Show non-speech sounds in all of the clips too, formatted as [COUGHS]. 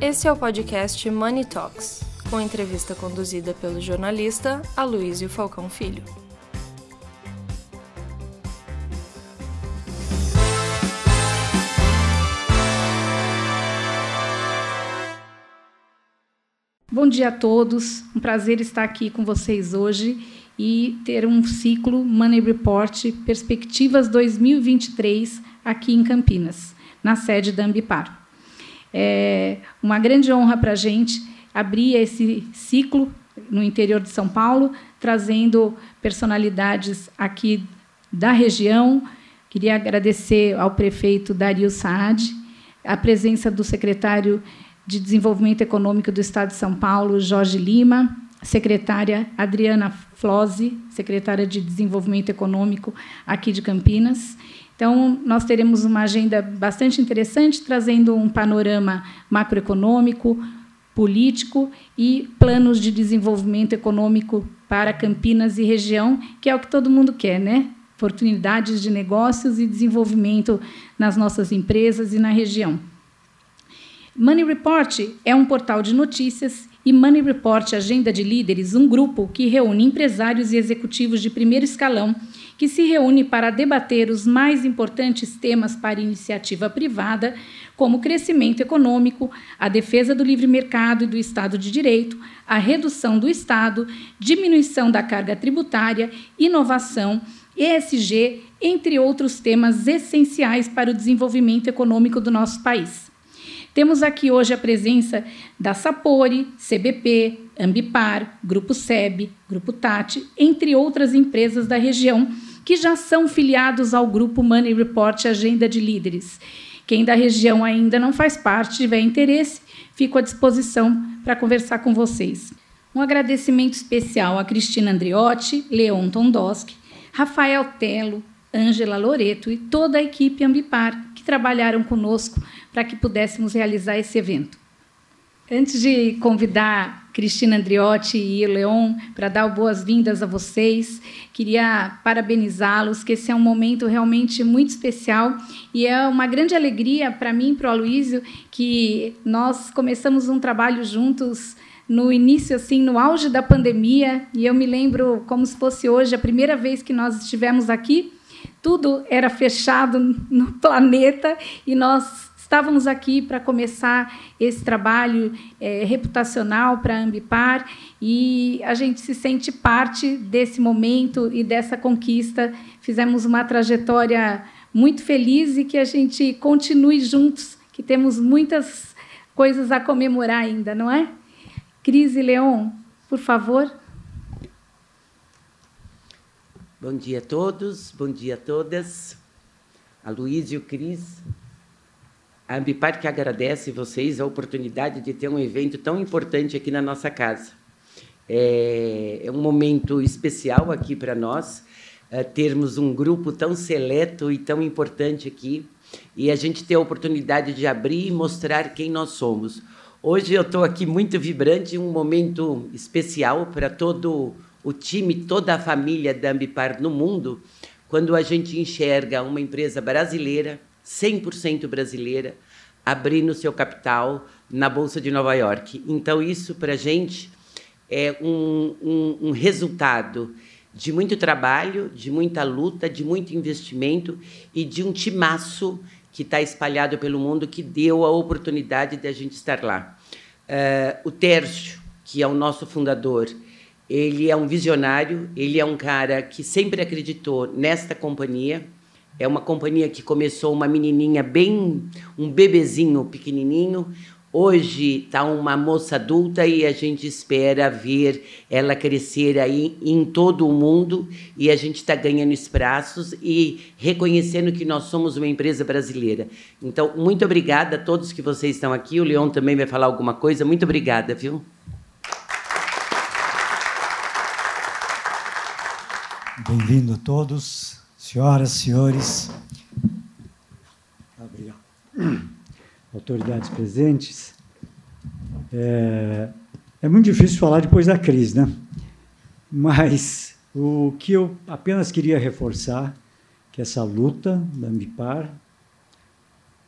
Esse é o podcast Money Talks, com entrevista conduzida pelo jornalista Aloysio Falcão Filho. Bom dia a todos, um prazer estar aqui com vocês hoje e ter um ciclo Money Report Perspectivas 2023 aqui em Campinas, na sede da Ambipar. É uma grande honra para a gente abrir esse ciclo no interior de São Paulo, trazendo personalidades aqui da região. Queria agradecer ao prefeito Dario Saad, a presença do secretário de Desenvolvimento Econômico do Estado de São Paulo, Jorge Lima, secretária Adriana Flose, secretária de Desenvolvimento Econômico aqui de Campinas. Então, nós teremos uma agenda bastante interessante, trazendo um panorama macroeconômico, político e planos de desenvolvimento econômico para Campinas e região, que é o que todo mundo quer, né? Oportunidades de negócios e desenvolvimento nas nossas empresas e na região. Money Report é um portal de notícias e Money Report Agenda de Líderes, um grupo que reúne empresários e executivos de primeiro escalão que se reúne para debater os mais importantes temas para iniciativa privada, como crescimento econômico, a defesa do livre mercado e do Estado de Direito, a redução do Estado, diminuição da carga tributária, inovação, ESG, entre outros temas essenciais para o desenvolvimento econômico do nosso país. Temos aqui hoje a presença da Sapori, CBP, Ambipar, Grupo SEB, Grupo Tati, entre outras empresas da região que já são filiados ao grupo Money Report Agenda de Líderes. Quem da região ainda não faz parte, tiver interesse, fico à disposição para conversar com vocês. Um agradecimento especial a Cristina Andriotti, Leon Tondoski, Rafael Telo, Ângela Loreto e toda a equipe Ambipar que trabalharam conosco para que pudéssemos realizar esse evento. Antes de convidar Cristina Andriotti e Leon para dar boas-vindas a vocês, queria parabenizá-los, que esse é um momento realmente muito especial e é uma grande alegria para mim e para o Aloysio que nós começamos um trabalho juntos no início, assim, no auge da pandemia, e eu me lembro como se fosse hoje a primeira vez que nós estivemos aqui, tudo era fechado no planeta e nós Estávamos aqui para começar esse trabalho é, reputacional para a Ambipar e a gente se sente parte desse momento e dessa conquista. Fizemos uma trajetória muito feliz e que a gente continue juntos, que temos muitas coisas a comemorar ainda, não é? Cris e Leon, por favor. Bom dia a todos, bom dia a todas. A Luísa e o Cris, a Ambipar que agradece vocês a oportunidade de ter um evento tão importante aqui na nossa casa. É, é um momento especial aqui para nós, é, termos um grupo tão seleto e tão importante aqui, e a gente ter a oportunidade de abrir e mostrar quem nós somos. Hoje eu estou aqui muito vibrante, um momento especial para todo o time, toda a família da Ambipar no mundo, quando a gente enxerga uma empresa brasileira 100% brasileira, abrindo seu capital na Bolsa de Nova York. Então, isso para a gente é um, um, um resultado de muito trabalho, de muita luta, de muito investimento e de um timaço que está espalhado pelo mundo que deu a oportunidade de a gente estar lá. Uh, o Tércio, que é o nosso fundador, ele é um visionário, ele é um cara que sempre acreditou nesta companhia, é uma companhia que começou uma menininha bem, um bebezinho pequenininho. Hoje está uma moça adulta e a gente espera ver ela crescer aí em todo o mundo e a gente está ganhando espaços e reconhecendo que nós somos uma empresa brasileira. Então, muito obrigada a todos que vocês estão aqui. O Leon também vai falar alguma coisa. Muito obrigada, viu? Bem-vindo a todos. Senhoras, senhores, autoridades presentes, é, é, muito difícil falar depois da crise, né? Mas o que eu apenas queria reforçar que essa luta da Ambipar,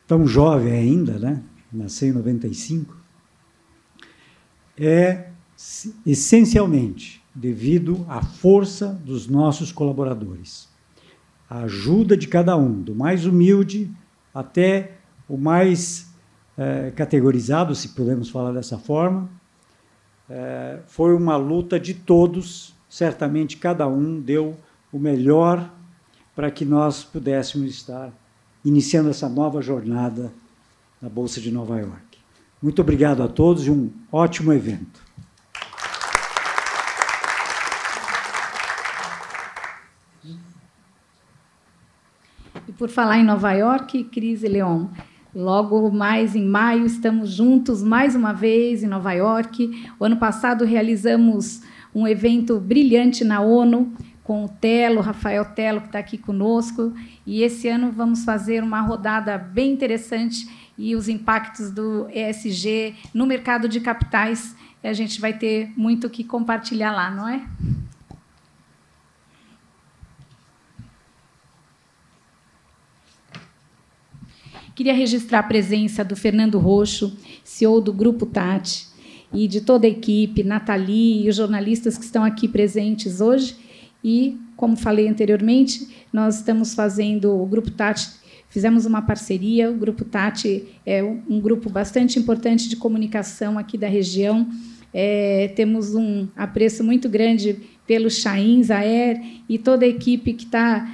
tão jovem ainda, né? Nasceu em 95, é essencialmente devido à força dos nossos colaboradores. A ajuda de cada um, do mais humilde até o mais é, categorizado, se podemos falar dessa forma. É, foi uma luta de todos, certamente cada um deu o melhor para que nós pudéssemos estar iniciando essa nova jornada na Bolsa de Nova York. Muito obrigado a todos e um ótimo evento. Por falar em Nova York, Cris e Leon, logo mais em maio estamos juntos mais uma vez em Nova York. O ano passado realizamos um evento brilhante na ONU com o Telo, Rafael Telo, que está aqui conosco. E esse ano vamos fazer uma rodada bem interessante e os impactos do ESG no mercado de capitais. A gente vai ter muito o que compartilhar lá, não é? Queria registrar a presença do Fernando Roxo, CEO do Grupo Tati, e de toda a equipe, Nathalie e os jornalistas que estão aqui presentes hoje. E, como falei anteriormente, nós estamos fazendo o Grupo Tati, fizemos uma parceria. O Grupo Tati é um grupo bastante importante de comunicação aqui da região. É, temos um apreço muito grande pelo Chain, Zaer e toda a equipe que está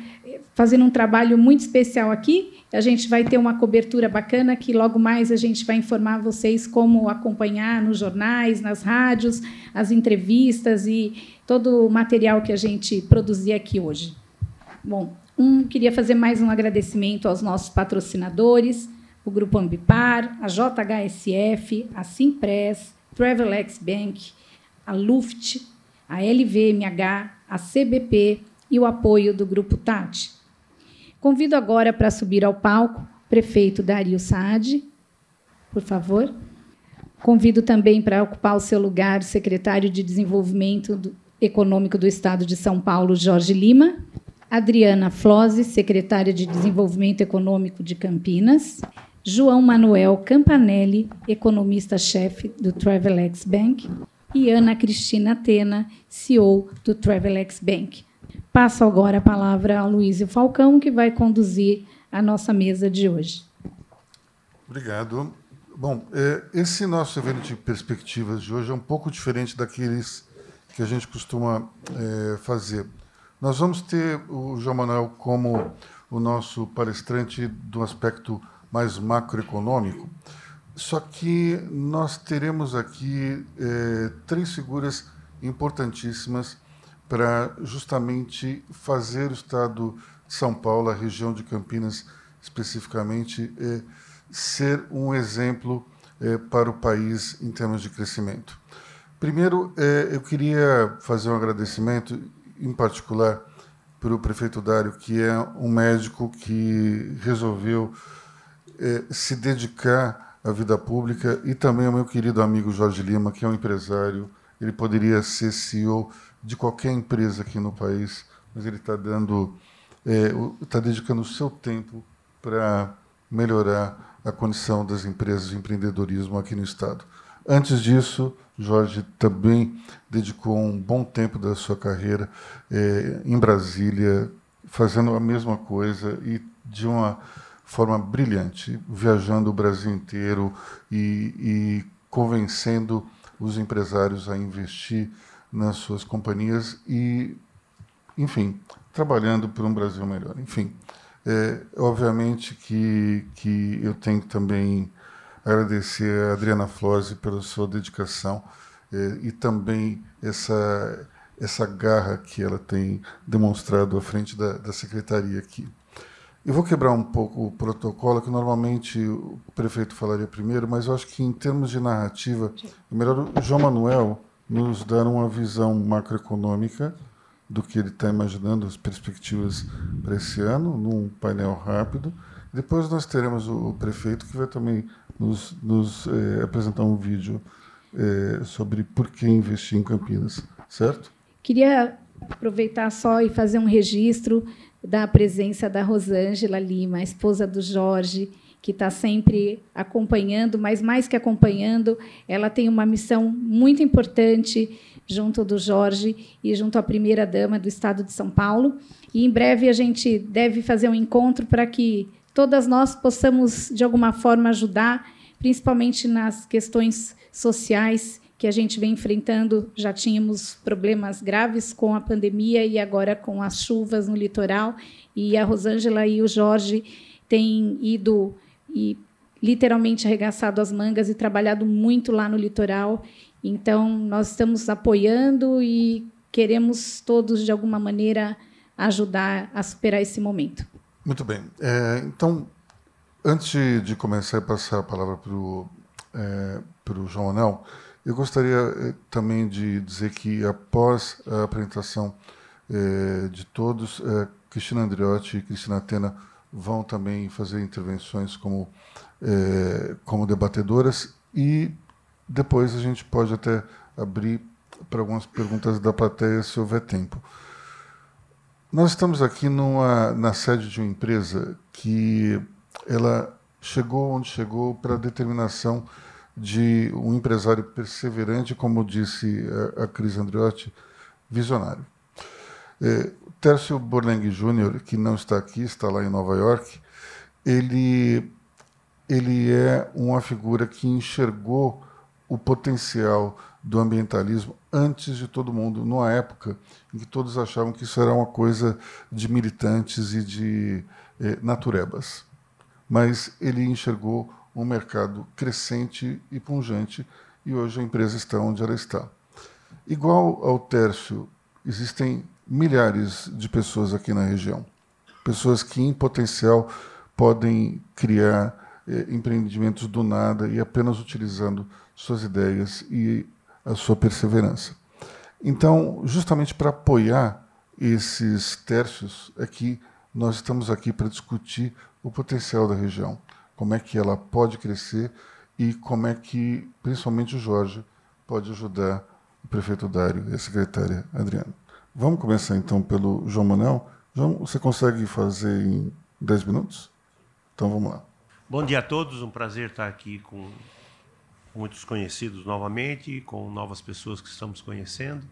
fazendo um trabalho muito especial aqui. A gente vai ter uma cobertura bacana que logo mais a gente vai informar vocês como acompanhar nos jornais, nas rádios, as entrevistas e todo o material que a gente produzir aqui hoje. Bom, um, queria fazer mais um agradecimento aos nossos patrocinadores, o Grupo Ambipar, a JHSF, a Simpress, Travelex Bank, a Luft, a LVMH, a CBP e o apoio do Grupo Tati. Convido agora para subir ao palco prefeito Dario Saad, por favor. Convido também para ocupar o seu lugar o secretário de Desenvolvimento Econômico do Estado de São Paulo, Jorge Lima, Adriana Flose, secretária de Desenvolvimento Econômico de Campinas, João Manuel Campanelli, economista-chefe do Travelex Bank, e Ana Cristina Atena, CEO do Travelex Bank. Passo agora a palavra ao Luísio Falcão, que vai conduzir a nossa mesa de hoje. Obrigado. Bom, é, esse nosso evento de perspectivas de hoje é um pouco diferente daqueles que a gente costuma é, fazer. Nós vamos ter o João Manuel como o nosso palestrante do aspecto mais macroeconômico, só que nós teremos aqui é, três figuras importantíssimas para justamente fazer o Estado de São Paulo, a região de Campinas especificamente, é, ser um exemplo é, para o país em termos de crescimento. Primeiro, é, eu queria fazer um agradecimento, em particular, para o prefeito Dário, que é um médico que resolveu se dedicar à vida pública, e também ao meu querido amigo Jorge Lima, que é um empresário. Ele poderia ser CEO de qualquer empresa aqui no país, mas ele está dando, está é, dedicando o seu tempo para melhorar a condição das empresas de empreendedorismo aqui no estado. Antes disso, Jorge também dedicou um bom tempo da sua carreira é, em Brasília, fazendo a mesma coisa e de uma forma brilhante, viajando o Brasil inteiro e, e convencendo os empresários a investir nas suas companhias e, enfim, trabalhando por um Brasil melhor. Enfim, é, obviamente que, que eu tenho também agradecer a Adriana Flose pela sua dedicação eh, e também essa, essa garra que ela tem demonstrado à frente da, da secretaria aqui. Eu vou quebrar um pouco o protocolo, que normalmente o prefeito falaria primeiro, mas eu acho que em termos de narrativa, é melhor o João Manuel nos dar uma visão macroeconômica do que ele está imaginando, as perspectivas para esse ano, num painel rápido. Depois nós teremos o prefeito que vai também nos, nos é, apresentar um vídeo é, sobre por que investir em Campinas, certo? Queria aproveitar só e fazer um registro da presença da Rosângela Lima, esposa do Jorge, que está sempre acompanhando, mas mais que acompanhando, ela tem uma missão muito importante junto do Jorge e junto à primeira dama do Estado de São Paulo. E em breve a gente deve fazer um encontro para que todas nós possamos de alguma forma ajudar, principalmente nas questões sociais que a gente vem enfrentando. Já tínhamos problemas graves com a pandemia e agora com as chuvas no litoral. E a Rosângela e o Jorge têm ido e literalmente arregaçado as mangas e trabalhado muito lá no litoral. Então, nós estamos apoiando e queremos todos, de alguma maneira, ajudar a superar esse momento. Muito bem. É, então, antes de começar a passar a palavra para o é, João Anel, eu gostaria é, também de dizer que, após a apresentação é, de todos, é, Cristina Andriotti e Cristina Atena vão também fazer intervenções como, é, como debatedoras e depois a gente pode até abrir para algumas perguntas da plateia, se houver tempo. Nós estamos aqui numa, na sede de uma empresa que ela chegou onde chegou para determinação de um empresário perseverante, como disse a, a Cris Andriotti, visionário. É, Tércio Borleng Júnior, que não está aqui, está lá em Nova York, ele, ele é uma figura que enxergou o potencial do ambientalismo antes de todo mundo, numa época em que todos achavam que isso era uma coisa de militantes e de eh, naturebas. Mas ele enxergou um mercado crescente e pungente e hoje a empresa está onde ela está. Igual ao Tércio, existem milhares de pessoas aqui na região, pessoas que em potencial podem criar eh, empreendimentos do nada e apenas utilizando suas ideias e a sua perseverança. Então, justamente para apoiar esses terços, é que nós estamos aqui para discutir o potencial da região, como é que ela pode crescer e como é que, principalmente o Jorge, pode ajudar o prefeito Dário e a secretária Adriana. Vamos começar então pelo João Manuel. João, você consegue fazer em 10 minutos? Então vamos lá. Bom dia a todos, um prazer estar aqui com muitos conhecidos novamente, com novas pessoas que estamos conhecendo.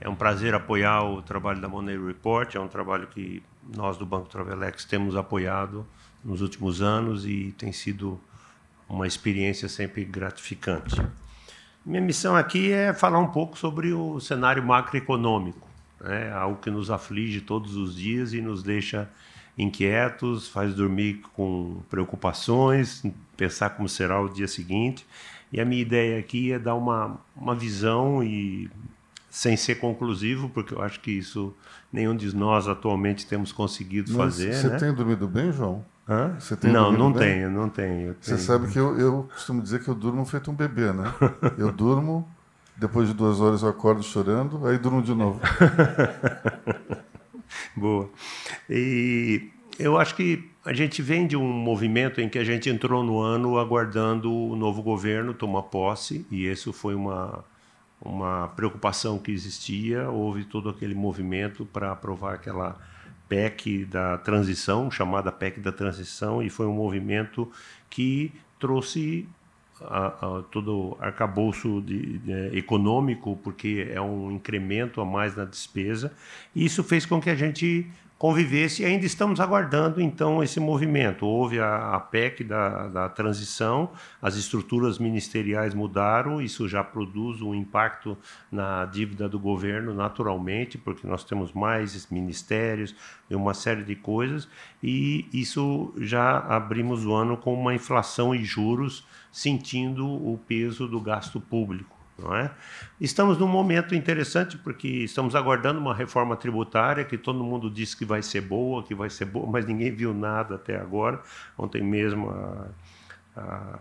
É um prazer apoiar o trabalho da Money Report, é um trabalho que nós do Banco Travelex temos apoiado nos últimos anos e tem sido uma experiência sempre gratificante. Minha missão aqui é falar um pouco sobre o cenário macroeconômico, né? algo que nos aflige todos os dias e nos deixa inquietos, faz dormir com preocupações, pensar como será o dia seguinte. E a minha ideia aqui é dar uma, uma visão e sem ser conclusivo, porque eu acho que isso nenhum de nós atualmente temos conseguido Mas fazer. Você né? tem dormido bem, João? Hã? Você tem não, não bem? tenho, não tenho. Você sabe que eu, eu costumo dizer que eu durmo feito um bebê, né? [LAUGHS] eu durmo, depois de duas horas eu acordo chorando, aí durmo de novo. [LAUGHS] Boa. E eu acho que a gente vem de um movimento em que a gente entrou no ano aguardando o novo governo tomar posse, e isso foi uma, uma preocupação que existia. Houve todo aquele movimento para aprovar aquela PEC da transição, chamada PEC da transição, e foi um movimento que trouxe a, a, todo arcabouço de, de, econômico, porque é um incremento a mais na despesa. E isso fez com que a gente convivesse e ainda estamos aguardando então esse movimento. Houve a, a PEC da, da transição, as estruturas ministeriais mudaram, isso já produz um impacto na dívida do governo naturalmente, porque nós temos mais ministérios e uma série de coisas, e isso já abrimos o ano com uma inflação e juros sentindo o peso do gasto público. Não é? Estamos num momento interessante porque estamos aguardando uma reforma tributária que todo mundo disse que vai ser boa, que vai ser boa, mas ninguém viu nada até agora. Ontem mesmo a, a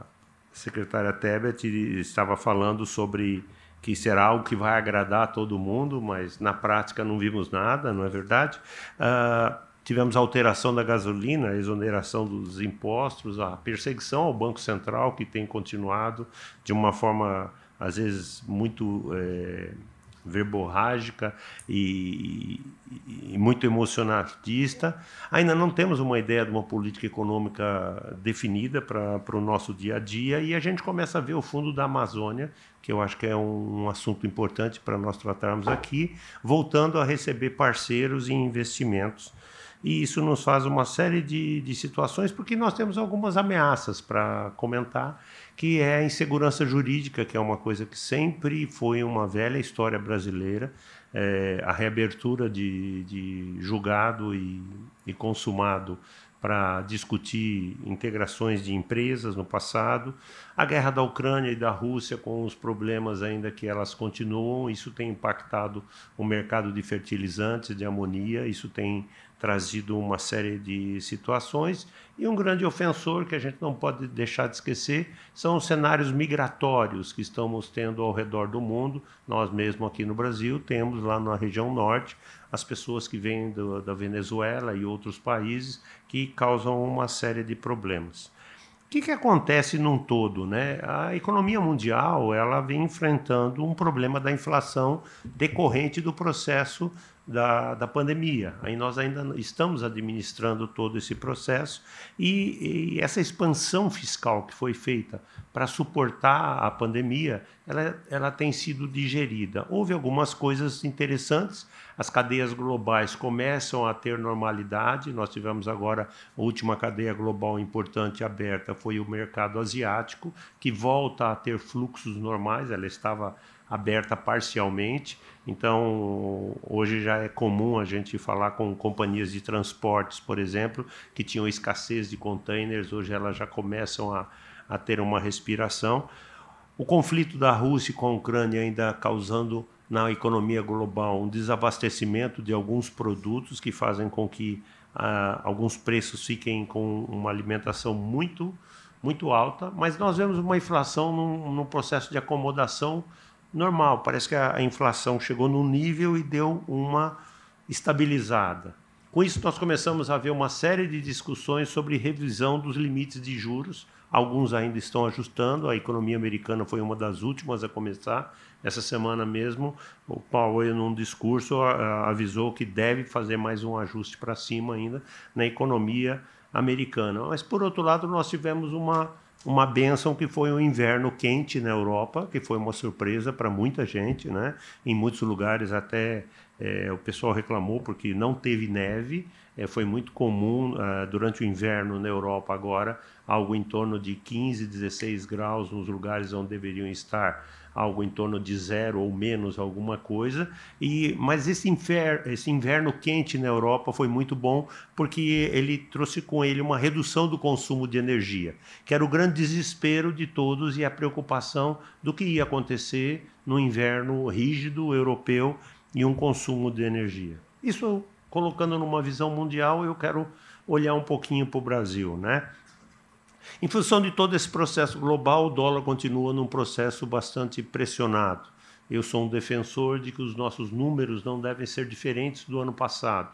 secretária Tebet estava falando sobre que será algo que vai agradar a todo mundo, mas na prática não vimos nada, não é verdade? Uh, tivemos a alteração da gasolina, a exoneração dos impostos, a perseguição ao Banco Central, que tem continuado de uma forma às vezes muito é, verborrágica e, e, muito emocionalista. Ainda não temos uma ideia de uma política econômica definida para o nosso dia a dia e a gente começa a ver o fundo da Amazônia, que eu acho que é um, um assunto importante para nós tratarmos aqui, voltando a receber parceiros e investimentos e isso nos faz uma série de, de situações, porque nós temos algumas ameaças para comentar, que é a insegurança jurídica, que é uma coisa que sempre foi uma velha história brasileira, é, a reabertura de, de julgado e, e consumado para discutir integrações de empresas no passado, a guerra da Ucrânia e da Rússia com os problemas ainda que elas continuam, isso tem impactado o mercado de fertilizantes, de amonia, isso tem trazido uma série de situações. E um grande ofensor que a gente não pode deixar de esquecer são os cenários migratórios que estamos tendo ao redor do mundo. Nós mesmo aqui no Brasil temos lá na região norte as pessoas que vêm do, da Venezuela e outros países que causam uma série de problemas. O que, que acontece num todo? Né? A economia mundial ela vem enfrentando um problema da inflação decorrente do processo da, da pandemia. Aí nós ainda estamos administrando todo esse processo e, e essa expansão fiscal que foi feita para suportar a pandemia, ela, ela tem sido digerida. Houve algumas coisas interessantes, as cadeias globais começam a ter normalidade. Nós tivemos agora a última cadeia global importante aberta foi o mercado asiático, que volta a ter fluxos normais. Ela estava aberta parcialmente. Então, hoje já é comum a gente falar com companhias de transportes, por exemplo, que tinham escassez de containers, hoje elas já começam a, a ter uma respiração. O conflito da Rússia com a Ucrânia ainda causando na economia global um desabastecimento de alguns produtos que fazem com que ah, alguns preços fiquem com uma alimentação muito muito alta, mas nós vemos uma inflação num, num processo de acomodação normal. Parece que a, inflação chegou num nível e deu uma estabilizada. Com isso, nós começamos a ver uma série de discussões sobre revisão dos limites de juros. Alguns ainda estão ajustando, a economia americana foi uma das últimas a começar. Essa semana mesmo, o Powell, num discurso, avisou que deve fazer mais um ajuste para cima ainda na economia americana. Mas, por outro lado, nós tivemos uma uma benção que foi o inverno quente na Europa, que foi uma surpresa para muita gente, né? Em muitos lugares até é, o pessoal reclamou porque não teve neve. É, foi muito comum uh, durante o inverno na Europa agora algo em torno de 15, 16 graus nos lugares onde deveriam estar algo em torno de zero ou menos alguma coisa. E mas esse, infer, esse inverno quente na Europa foi muito bom porque ele trouxe com ele uma redução do consumo de energia, que era o grande desespero de todos e a preocupação do que ia acontecer no inverno rígido europeu e um consumo de energia. Isso colocando numa visão mundial, eu quero olhar um pouquinho para o Brasil, né? Em função de todo esse processo global, o dólar continua num processo bastante pressionado. Eu sou um defensor de que os nossos números não devem ser diferentes do ano passado.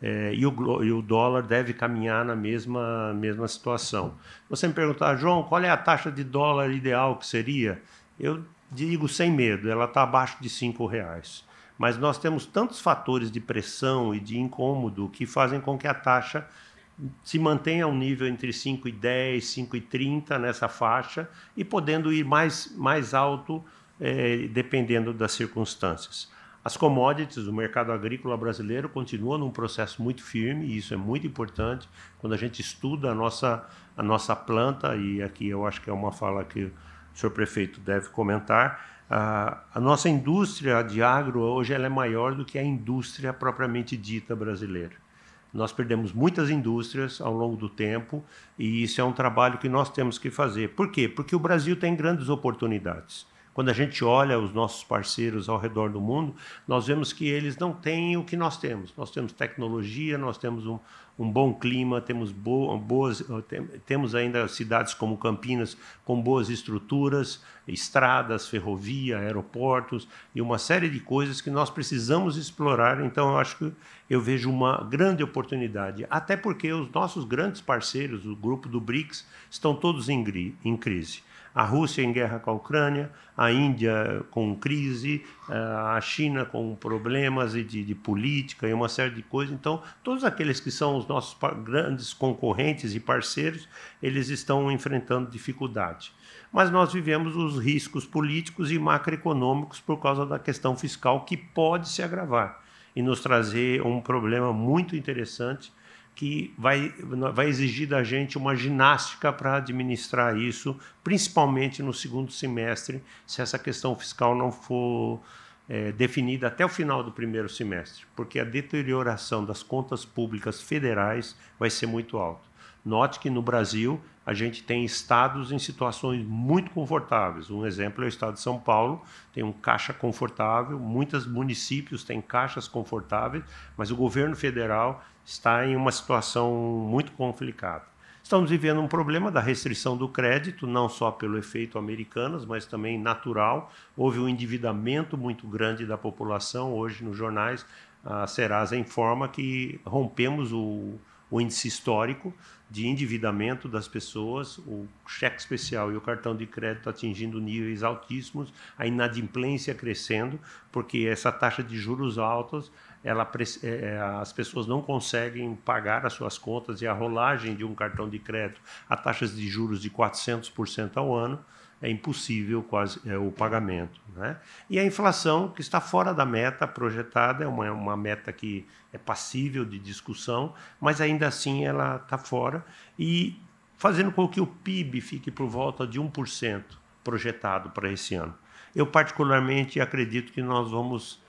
É, e, o, e, o, dólar deve caminhar na mesma, mesma situação. Você me perguntar, João, qual é a taxa de dólar ideal que seria? Eu digo sem medo, ela está abaixo de cinco reais. Mas nós temos tantos fatores de pressão e de incômodo que fazem com que a taxa se mantenha um nível entre 5 e 10, 5 e 30 nessa faixa e podendo ir mais, mais alto é, dependendo das circunstâncias. As commodities, o mercado agrícola brasileiro continua num processo muito firme e isso é muito importante quando a gente estuda a nossa, a nossa planta, e aqui eu acho que é uma fala que o senhor prefeito deve comentar, a nossa indústria de agro hoje ela é maior do que a indústria propriamente dita brasileira. Nós perdemos muitas indústrias ao longo do tempo e isso é um trabalho que nós temos que fazer. Por quê? Porque o Brasil tem grandes oportunidades. Quando a gente olha os nossos parceiros ao redor do mundo, nós vemos que eles não têm o que nós temos. Nós temos tecnologia, nós temos um, um bom clima, temos boas, temos ainda cidades como Campinas com boas estruturas, estradas, ferrovia, aeroportos e uma série de coisas que nós precisamos explorar. Então, eu acho que eu vejo uma grande oportunidade, até porque os nossos grandes parceiros, o grupo do BRICS, estão todos em, em crise a Rússia em guerra com a Ucrânia, a Índia com crise, eh, a China com problemas de, de política e uma série de coisas. Então, todos aqueles que são os nossos grandes concorrentes e parceiros, eles estão enfrentando dificuldade. Mas nós vivemos os riscos políticos e macroeconômicos por causa da questão fiscal que pode se agravar e nos trazer um problema muito interessante que vai, vai exigir da gente uma ginástica para administrar isso, principalmente no segundo semestre, se essa questão fiscal não for é, definida até o final do primeiro semestre, porque a deterioração das contas públicas federais vai ser muito alta. Note que no Brasil a gente tem estados em situações muito confortáveis. Um exemplo é o estado de São Paulo, tem um caixa confortável, muitos municípios têm caixas confortáveis, mas o governo federal está em uma situação muito complicada. Estamos vivendo um problema da restrição do crédito, não só pelo efeito americanos, mas também natural. Houve um endividamento muito grande da população. Hoje, nos jornais, a Serasa informa que rompemos o, o índice histórico de endividamento das pessoas, o cheque especial e o cartão de crédito atingindo níveis altíssimos, a inadimplência crescendo, porque essa taxa de juros altos ela, é, é, as pessoas não conseguem pagar as suas contas e a rolagem de um cartão de crédito a taxas de juros de 400% ao ano é impossível quase é, o pagamento. Né? E a inflação, que está fora da meta projetada, é uma, uma meta que é passível de discussão, mas ainda assim ela está fora, e fazendo com que o PIB fique por volta de 1% projetado para esse ano. Eu, particularmente, acredito que nós vamos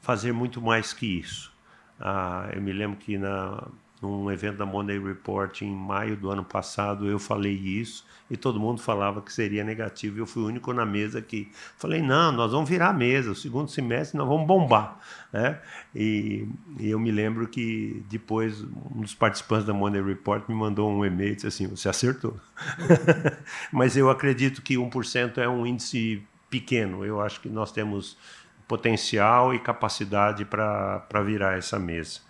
fazer muito mais que isso. Ah, eu me lembro que na, num evento da Monday Report em maio do ano passado eu falei isso e todo mundo falava que seria negativo. Eu fui o único na mesa que falei: não, nós vamos virar a mesa, o segundo semestre nós vamos bombar. Né? E, e, eu me lembro que depois um dos participantes da Monday Report me mandou um e-mail e disse assim: você acertou. [LAUGHS] Mas eu acredito que 1% é um índice pequeno. Eu acho que nós temos potencial e capacidade para virar essa mesa.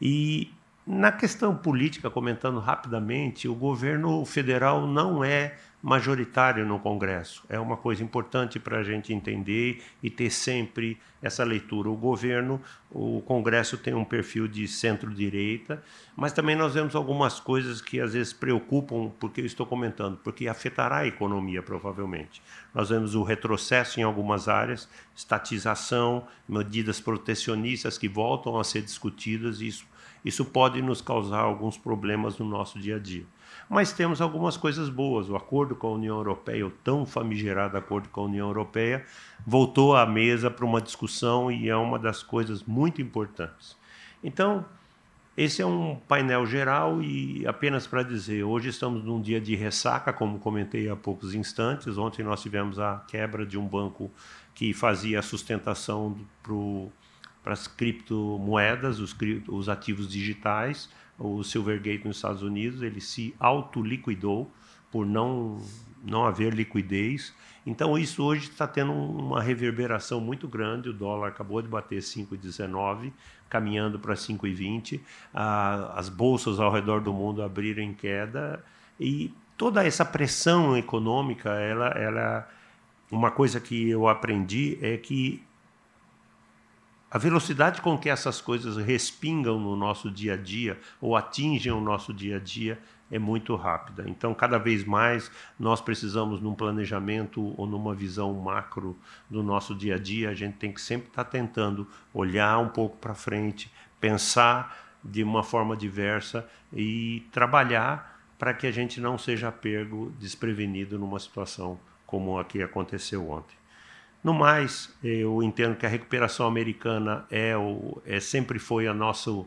E na questão política, comentando rapidamente, o governo federal não é majoritário no Congresso. É uma coisa importante para a gente entender e ter sempre essa leitura. O governo, o Congresso tem um perfil de centro-direita, mas também nós vemos algumas coisas que às vezes preocupam, porque eu estou comentando, porque afetará a economia provavelmente. Nós vemos o retrocesso em algumas áreas, estatização, medidas protecionistas que voltam a ser discutidas, e isso, isso pode nos causar alguns problemas no nosso dia a dia. Mas temos algumas coisas boas. O acordo com a União Europeia, o tão famigerado acordo com a União Europeia, voltou à mesa para uma discussão e é uma das coisas muito importantes. Então, esse é um painel geral e apenas para dizer, hoje estamos num dia de ressaca, como comentei há poucos instantes. Ontem nós tivemos a quebra de um banco que fazia a sustentação para as criptomoedas, os, os ativos digitais o Silvergate nos Estados Unidos, ele se autoliquidou por não, não haver liquidez. Então, isso hoje está tendo uma reverberação muito grande. O dólar acabou de bater 5,19, caminhando para 5,20. as bolsas ao redor do mundo abriram em queda. E toda essa pressão econômica, ela, ela, uma coisa que eu aprendi é que a velocidade com que essas coisas respingam no nosso dia a dia ou atingem o nosso dia a dia é muito rápida. Então, cada vez mais nós precisamos, num planejamento ou numa visão macro do nosso dia a dia, a gente tem que sempre estar tentando olhar um pouco para frente, pensar de uma forma diversa e trabalhar para que a gente não seja pego desprevenido numa situação como a que aconteceu ontem. No mais, eu entendo que a recuperação americana é, o, é sempre foi a, nosso,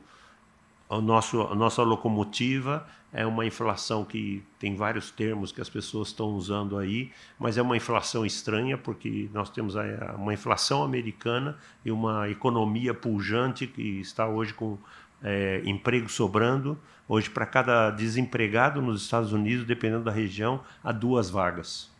nosso, a nossa locomotiva. É uma inflação que tem vários termos que as pessoas estão usando aí, mas é uma inflação estranha, porque nós temos uma inflação americana e uma economia pujante que está hoje com é, emprego sobrando. Hoje, para cada desempregado nos Estados Unidos, dependendo da região, há duas vagas.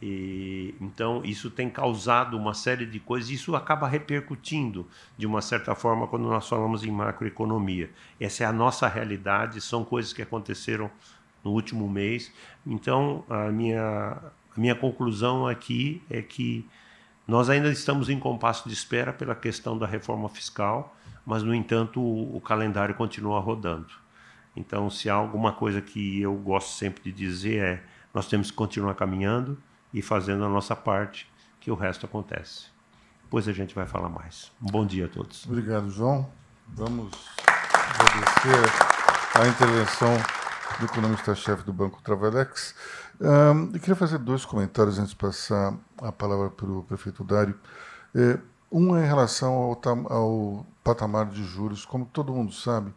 E, então, isso tem causado uma série de coisas, isso acaba repercutindo de uma certa forma quando nós falamos em macroeconomia. Essa é a nossa realidade, são coisas que aconteceram no último mês. Então, a minha, a minha conclusão aqui é que nós ainda estamos em compasso de espera pela questão da reforma fiscal, mas, no entanto, o, o calendário continua rodando. Então, se há alguma coisa que eu gosto sempre de dizer é nós temos que continuar caminhando e fazendo a nossa parte, que o resto acontece. Depois a gente vai falar mais. Um bom dia a todos. Obrigado, João. Vamos agradecer a intervenção do economista-chefe do Banco Travelex. Um, eu queria fazer dois comentários antes de passar a palavra para o prefeito Dário. É, um é em relação ao, ao, patamar de juros. Como todo mundo sabe,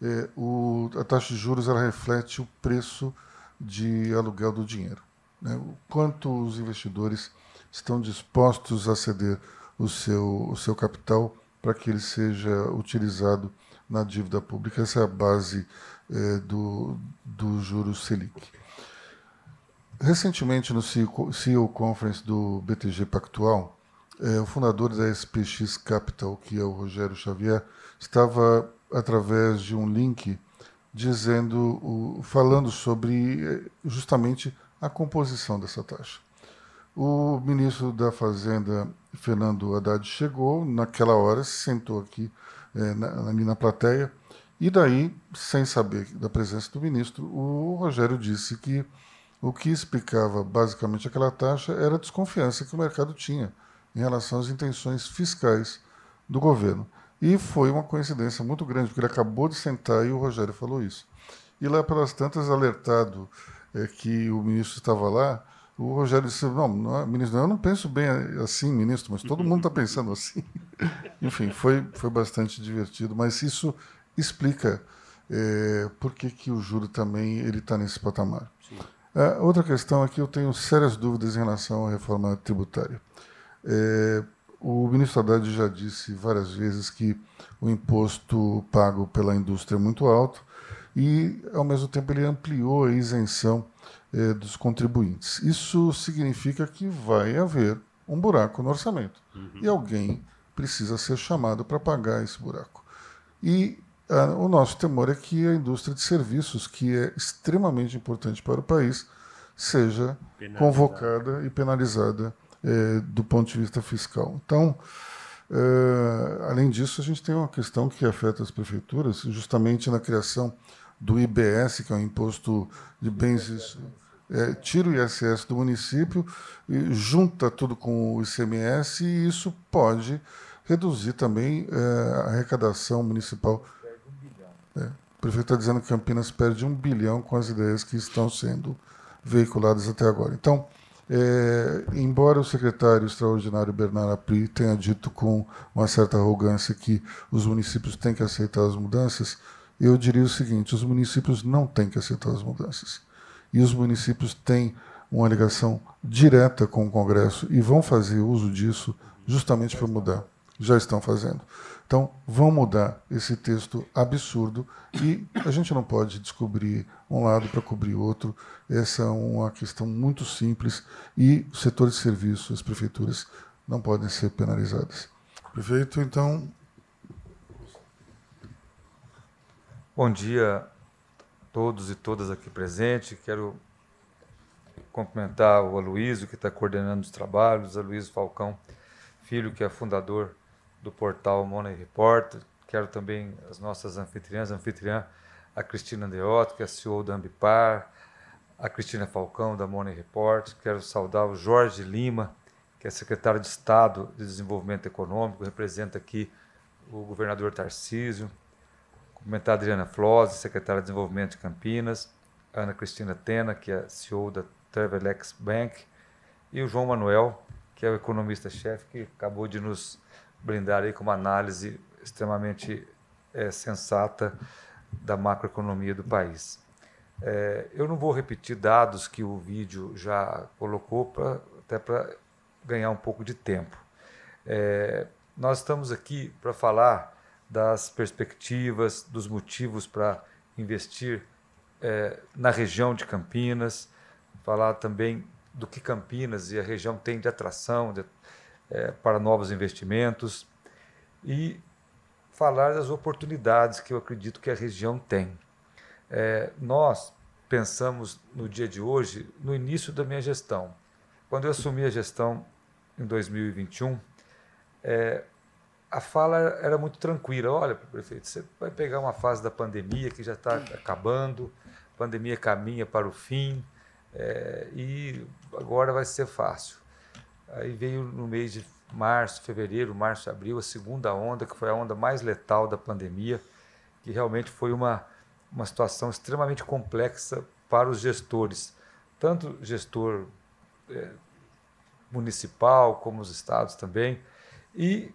é, o, a taxa de juros ela reflete o preço de aluguel do dinheiro. Né? O quanto os investidores estão dispostos a ceder o seu, o seu capital para que ele seja utilizado na dívida pública. Essa é a base é, do, do juros Selic. Recentemente, no CEO Conference do BTG Pactual, é, o fundador da SPX Capital, que é o Rogério Xavier, estava através de um link dizendo, falando sobre é, justamente a composição dessa taxa. O ministro da Fazenda, Fernando Haddad, chegou naquela hora, se sentou aqui é, na, na plateia, e daí, sem saber da presença do ministro, o Rogério disse que o que explicava basicamente aquela taxa era a desconfiança que o mercado tinha em relação às intenções fiscais do governo. E foi uma coincidência muito grande, porque ele acabou de sentar e o Rogério falou isso. E lá pelas tantas, alertado é, que o ministro estava lá, o Rogério disse: Não, não é, ministro, eu não penso bem assim, ministro, mas todo mundo está pensando assim. [LAUGHS] Enfim, foi, foi bastante divertido, mas isso explica é, por que, que o juro também ele está nesse patamar. É, outra questão é que eu tenho sérias dúvidas em relação à reforma tributária. É, o ministro Haddad já disse várias vezes que o imposto pago pela indústria é muito alto e, ao mesmo tempo, ele ampliou a isenção é, dos contribuintes. Isso significa que vai haver um buraco no orçamento uhum. e alguém precisa ser chamado para pagar esse buraco. E ah, o nosso temor é que a indústria de serviços, que é extremamente importante para o país, seja penalizada. convocada e penalizada é, do ponto de vista fiscal. Então, é, além disso, a gente tem uma questão que afeta as prefeituras, justamente na criação do IBS, que é o Imposto de Bens. É, tira o ISS do município, e junta tudo com o ICMS, e isso pode reduzir também é, a arrecadação municipal é, o prefeito está dizendo que Campinas perde um bilhão com as ideias que estão sendo veiculadas até agora. Então, é, embora o secretário extraordinário Bernardo Apri tenha dito com uma certa arrogância que os municípios têm que aceitar as mudanças, eu diria o seguinte: os municípios não têm que aceitar as mudanças. E os municípios têm uma ligação direta com o Congresso e vão fazer uso disso justamente para mudar. Já estão fazendo. Então, vão mudar esse texto absurdo e a gente não pode descobrir um lado para cobrir outro. Essa é uma questão muito simples e o setor de serviços, as prefeituras, não podem ser penalizadas. Prefeito, então. Bom dia a todos e todas aqui presentes. Quero cumprimentar o Aloysio, que está coordenando os trabalhos, Aloysio Falcão, filho, que é fundador do portal Money Report. Quero também as nossas anfitriãs, a anfitriã, a Cristina Deotto, que é CEO da Ambipar, a Cristina Falcão, da Money Report. Quero saudar o Jorge Lima, que é secretário de Estado de Desenvolvimento Econômico, representa aqui o governador Tarcísio. Cumprimentar a Adriana Flose, secretária de Desenvolvimento de Campinas, Ana Cristina Tena, que é CEO da Travelex Bank, e o João Manuel, que é o economista-chefe, que acabou de nos brindar aí com uma análise extremamente é, sensata da macroeconomia do país. É, eu não vou repetir dados que o vídeo já colocou, pra, até para ganhar um pouco de tempo. É, nós estamos aqui para falar das perspectivas, dos motivos para investir é, na região de Campinas, falar também do que Campinas e a região tem de atração de, é, para novos investimentos e falar das oportunidades que eu acredito que a região tem. É, nós pensamos no dia de hoje, no início da minha gestão. Quando eu assumi a gestão em 2021, é, a fala era muito tranquila. Olha, prefeito, você vai pegar uma fase da pandemia que já está acabando, a pandemia caminha para o fim é, e agora vai ser fácil. Aí veio no mês de março, fevereiro, março, abril, a segunda onda, que foi a onda mais letal da pandemia, que realmente foi uma, uma situação extremamente complexa para os gestores, tanto gestor é, municipal como os estados também. E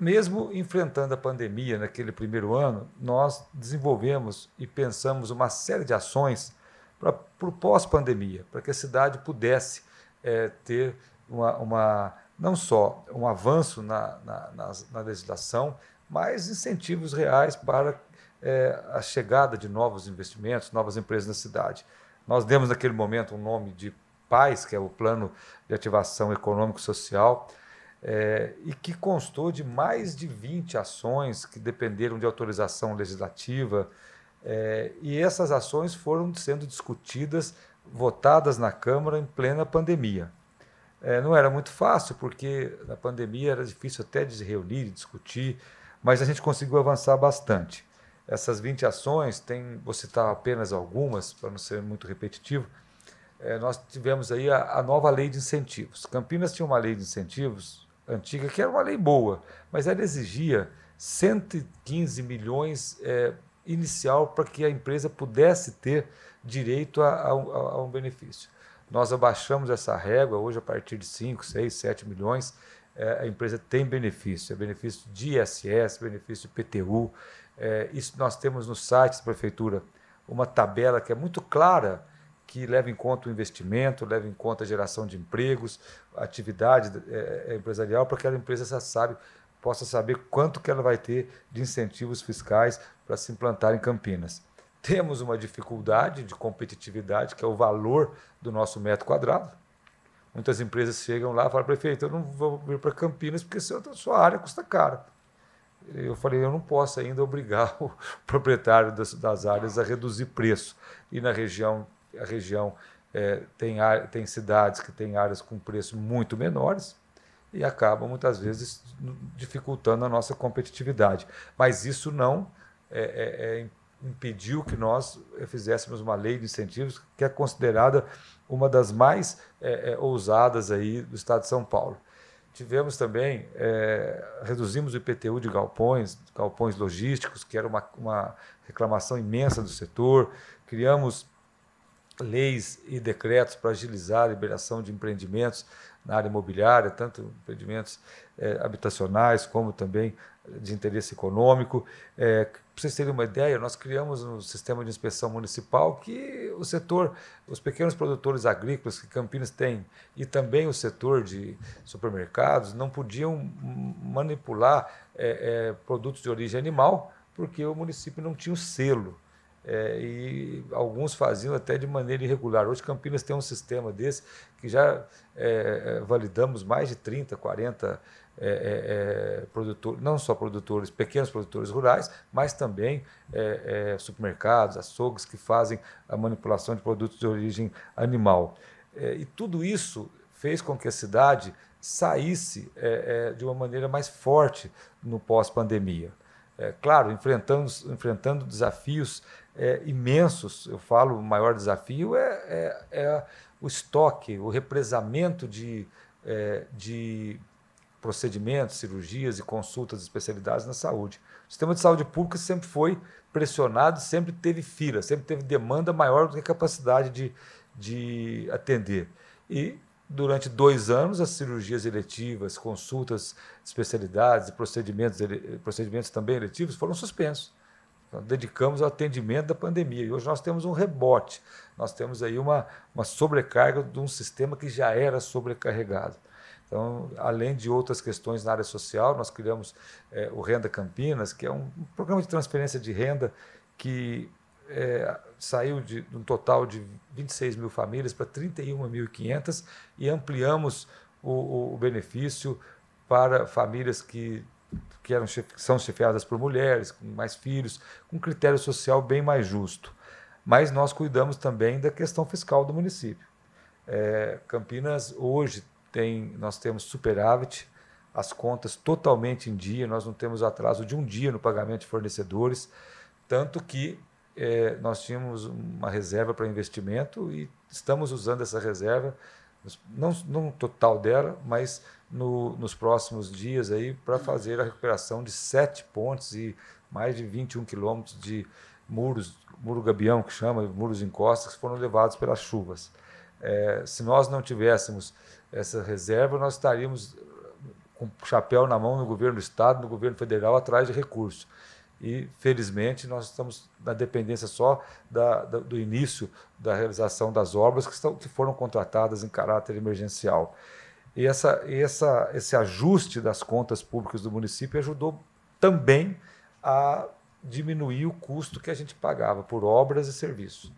mesmo enfrentando a pandemia naquele primeiro ano, nós desenvolvemos e pensamos uma série de ações para o pós-pandemia, para que a cidade pudesse é, ter uma, uma, não só um avanço na, na, na, na legislação, mas incentivos reais para é, a chegada de novos investimentos, novas empresas na cidade. Nós demos naquele momento um nome de PAIS, que é o Plano de Ativação Econômico-Social, é, e que constou de mais de 20 ações que dependeram de autorização legislativa, é, e essas ações foram sendo discutidas, votadas na Câmara em plena pandemia. É, não era muito fácil, porque na pandemia era difícil até de se reunir discutir, mas a gente conseguiu avançar bastante. Essas 20 ações, tem, vou citar apenas algumas, para não ser muito repetitivo, é, nós tivemos aí a, a, nova lei de incentivos. Campinas tinha uma lei de incentivos antiga, que era uma lei boa, mas ela exigia 115 milhões é, inicial para que a empresa pudesse ter direito a, a, a, um benefício. Nós abaixamos essa régua, hoje a partir de 5, 6, 7 milhões, é, a empresa tem benefício, é benefício de ISS, benefício de PTU. É, isso nós temos no site da prefeitura uma tabela que é muito clara que leva em conta o investimento, leva em conta a geração de empregos, atividade é, empresarial, para que a empresa sabe, possa saber quanto que ela vai ter de incentivos fiscais para se implantar em Campinas. Temos uma dificuldade de competitividade, que é o valor do nosso metro quadrado. Muitas empresas chegam lá e falam, prefeito, eu não vou vir para Campinas porque a sua área custa caro. Eu falei, eu não posso ainda obrigar [LAUGHS] o proprietário das, das áreas a reduzir preço. E na região a região é, tem, tem cidades que têm áreas com preços muito menores e acabam muitas vezes dificultando a nossa competitividade. Mas isso não é, é, é impediu que nós fizéssemos uma lei de incentivos que é considerada uma das mais é, é, ousadas aí do Estado de São Paulo. Tivemos também, reduzimos o IPTU de galpões, galpões logísticos, que era uma, uma reclamação imensa do setor, criamos leis e decretos para agilizar a liberação de empreendimentos na área imobiliária, tanto empreendimentos é, habitacionais como também de interesse econômico. É, para vocês terem uma ideia, nós criamos um sistema de inspeção municipal que o setor, os pequenos produtores agrícolas que Campinas tem e também o setor de supermercados não podiam manipular é, é produtos de origem animal porque o município não tinha o selo é, e alguns faziam até de maneira irregular. Hoje Campinas tem um sistema desse que já é, é validamos mais de 30, 40 é, é, é, produtores, não só produtores, pequenos produtores rurais, mas também supermercados, açougues que fazem a manipulação de produtos de origem animal. e tudo isso fez com que a cidade saísse de uma maneira mais forte no pós-pandemia. claro, enfrentando, enfrentando desafios é, imensos. Eu falo, o maior desafio é, é, é o estoque, o represamento de, é, de procedimentos, cirurgias e consultas de especialidades na saúde. O sistema de saúde pública sempre foi pressionado, sempre teve fila, sempre teve demanda maior do que a capacidade de, de atender. E durante dois anos, as cirurgias eletivas, consultas de especialidades e procedimentos, procedimentos também eletivos foram suspensos. Nós dedicamos ao atendimento da pandemia. E hoje nós temos um rebote, nós temos aí uma, uma sobrecarga de um sistema que já era sobrecarregado. Então, além de outras questões na área social, nós criamos é, o Renda Campinas, que é um, um programa de transferência de renda que é, saiu de um total de 26 mil famílias para 31.500 e ampliamos o, o, benefício para famílias que, que, eram, são chefiadas por mulheres, com mais filhos, com critério social bem mais justo. Mas nós cuidamos também da questão fiscal do município. É, Campinas hoje tem, nós temos superávit, as contas totalmente em dia, nós não temos atraso de um dia no pagamento de fornecedores, tanto que é, nós tínhamos uma reserva para investimento e estamos usando essa reserva, não, no total dela, mas no, nos próximos dias aí para fazer a recuperação de sete pontes e mais de 21 quilômetros de muros, muro gabião que chama, muros encostas, que foram levados pelas chuvas. É, se nós não tivéssemos essa reserva, nós estaríamos com o chapéu na mão no governo do Estado, no governo federal, atrás de recursos. E, felizmente, nós estamos na dependência só da, da, do início da realização das obras que, estão, que foram contratadas em caráter emergencial. E essa, essa, esse ajuste das contas públicas do município ajudou também a diminuir o custo que a gente pagava por obras e serviços.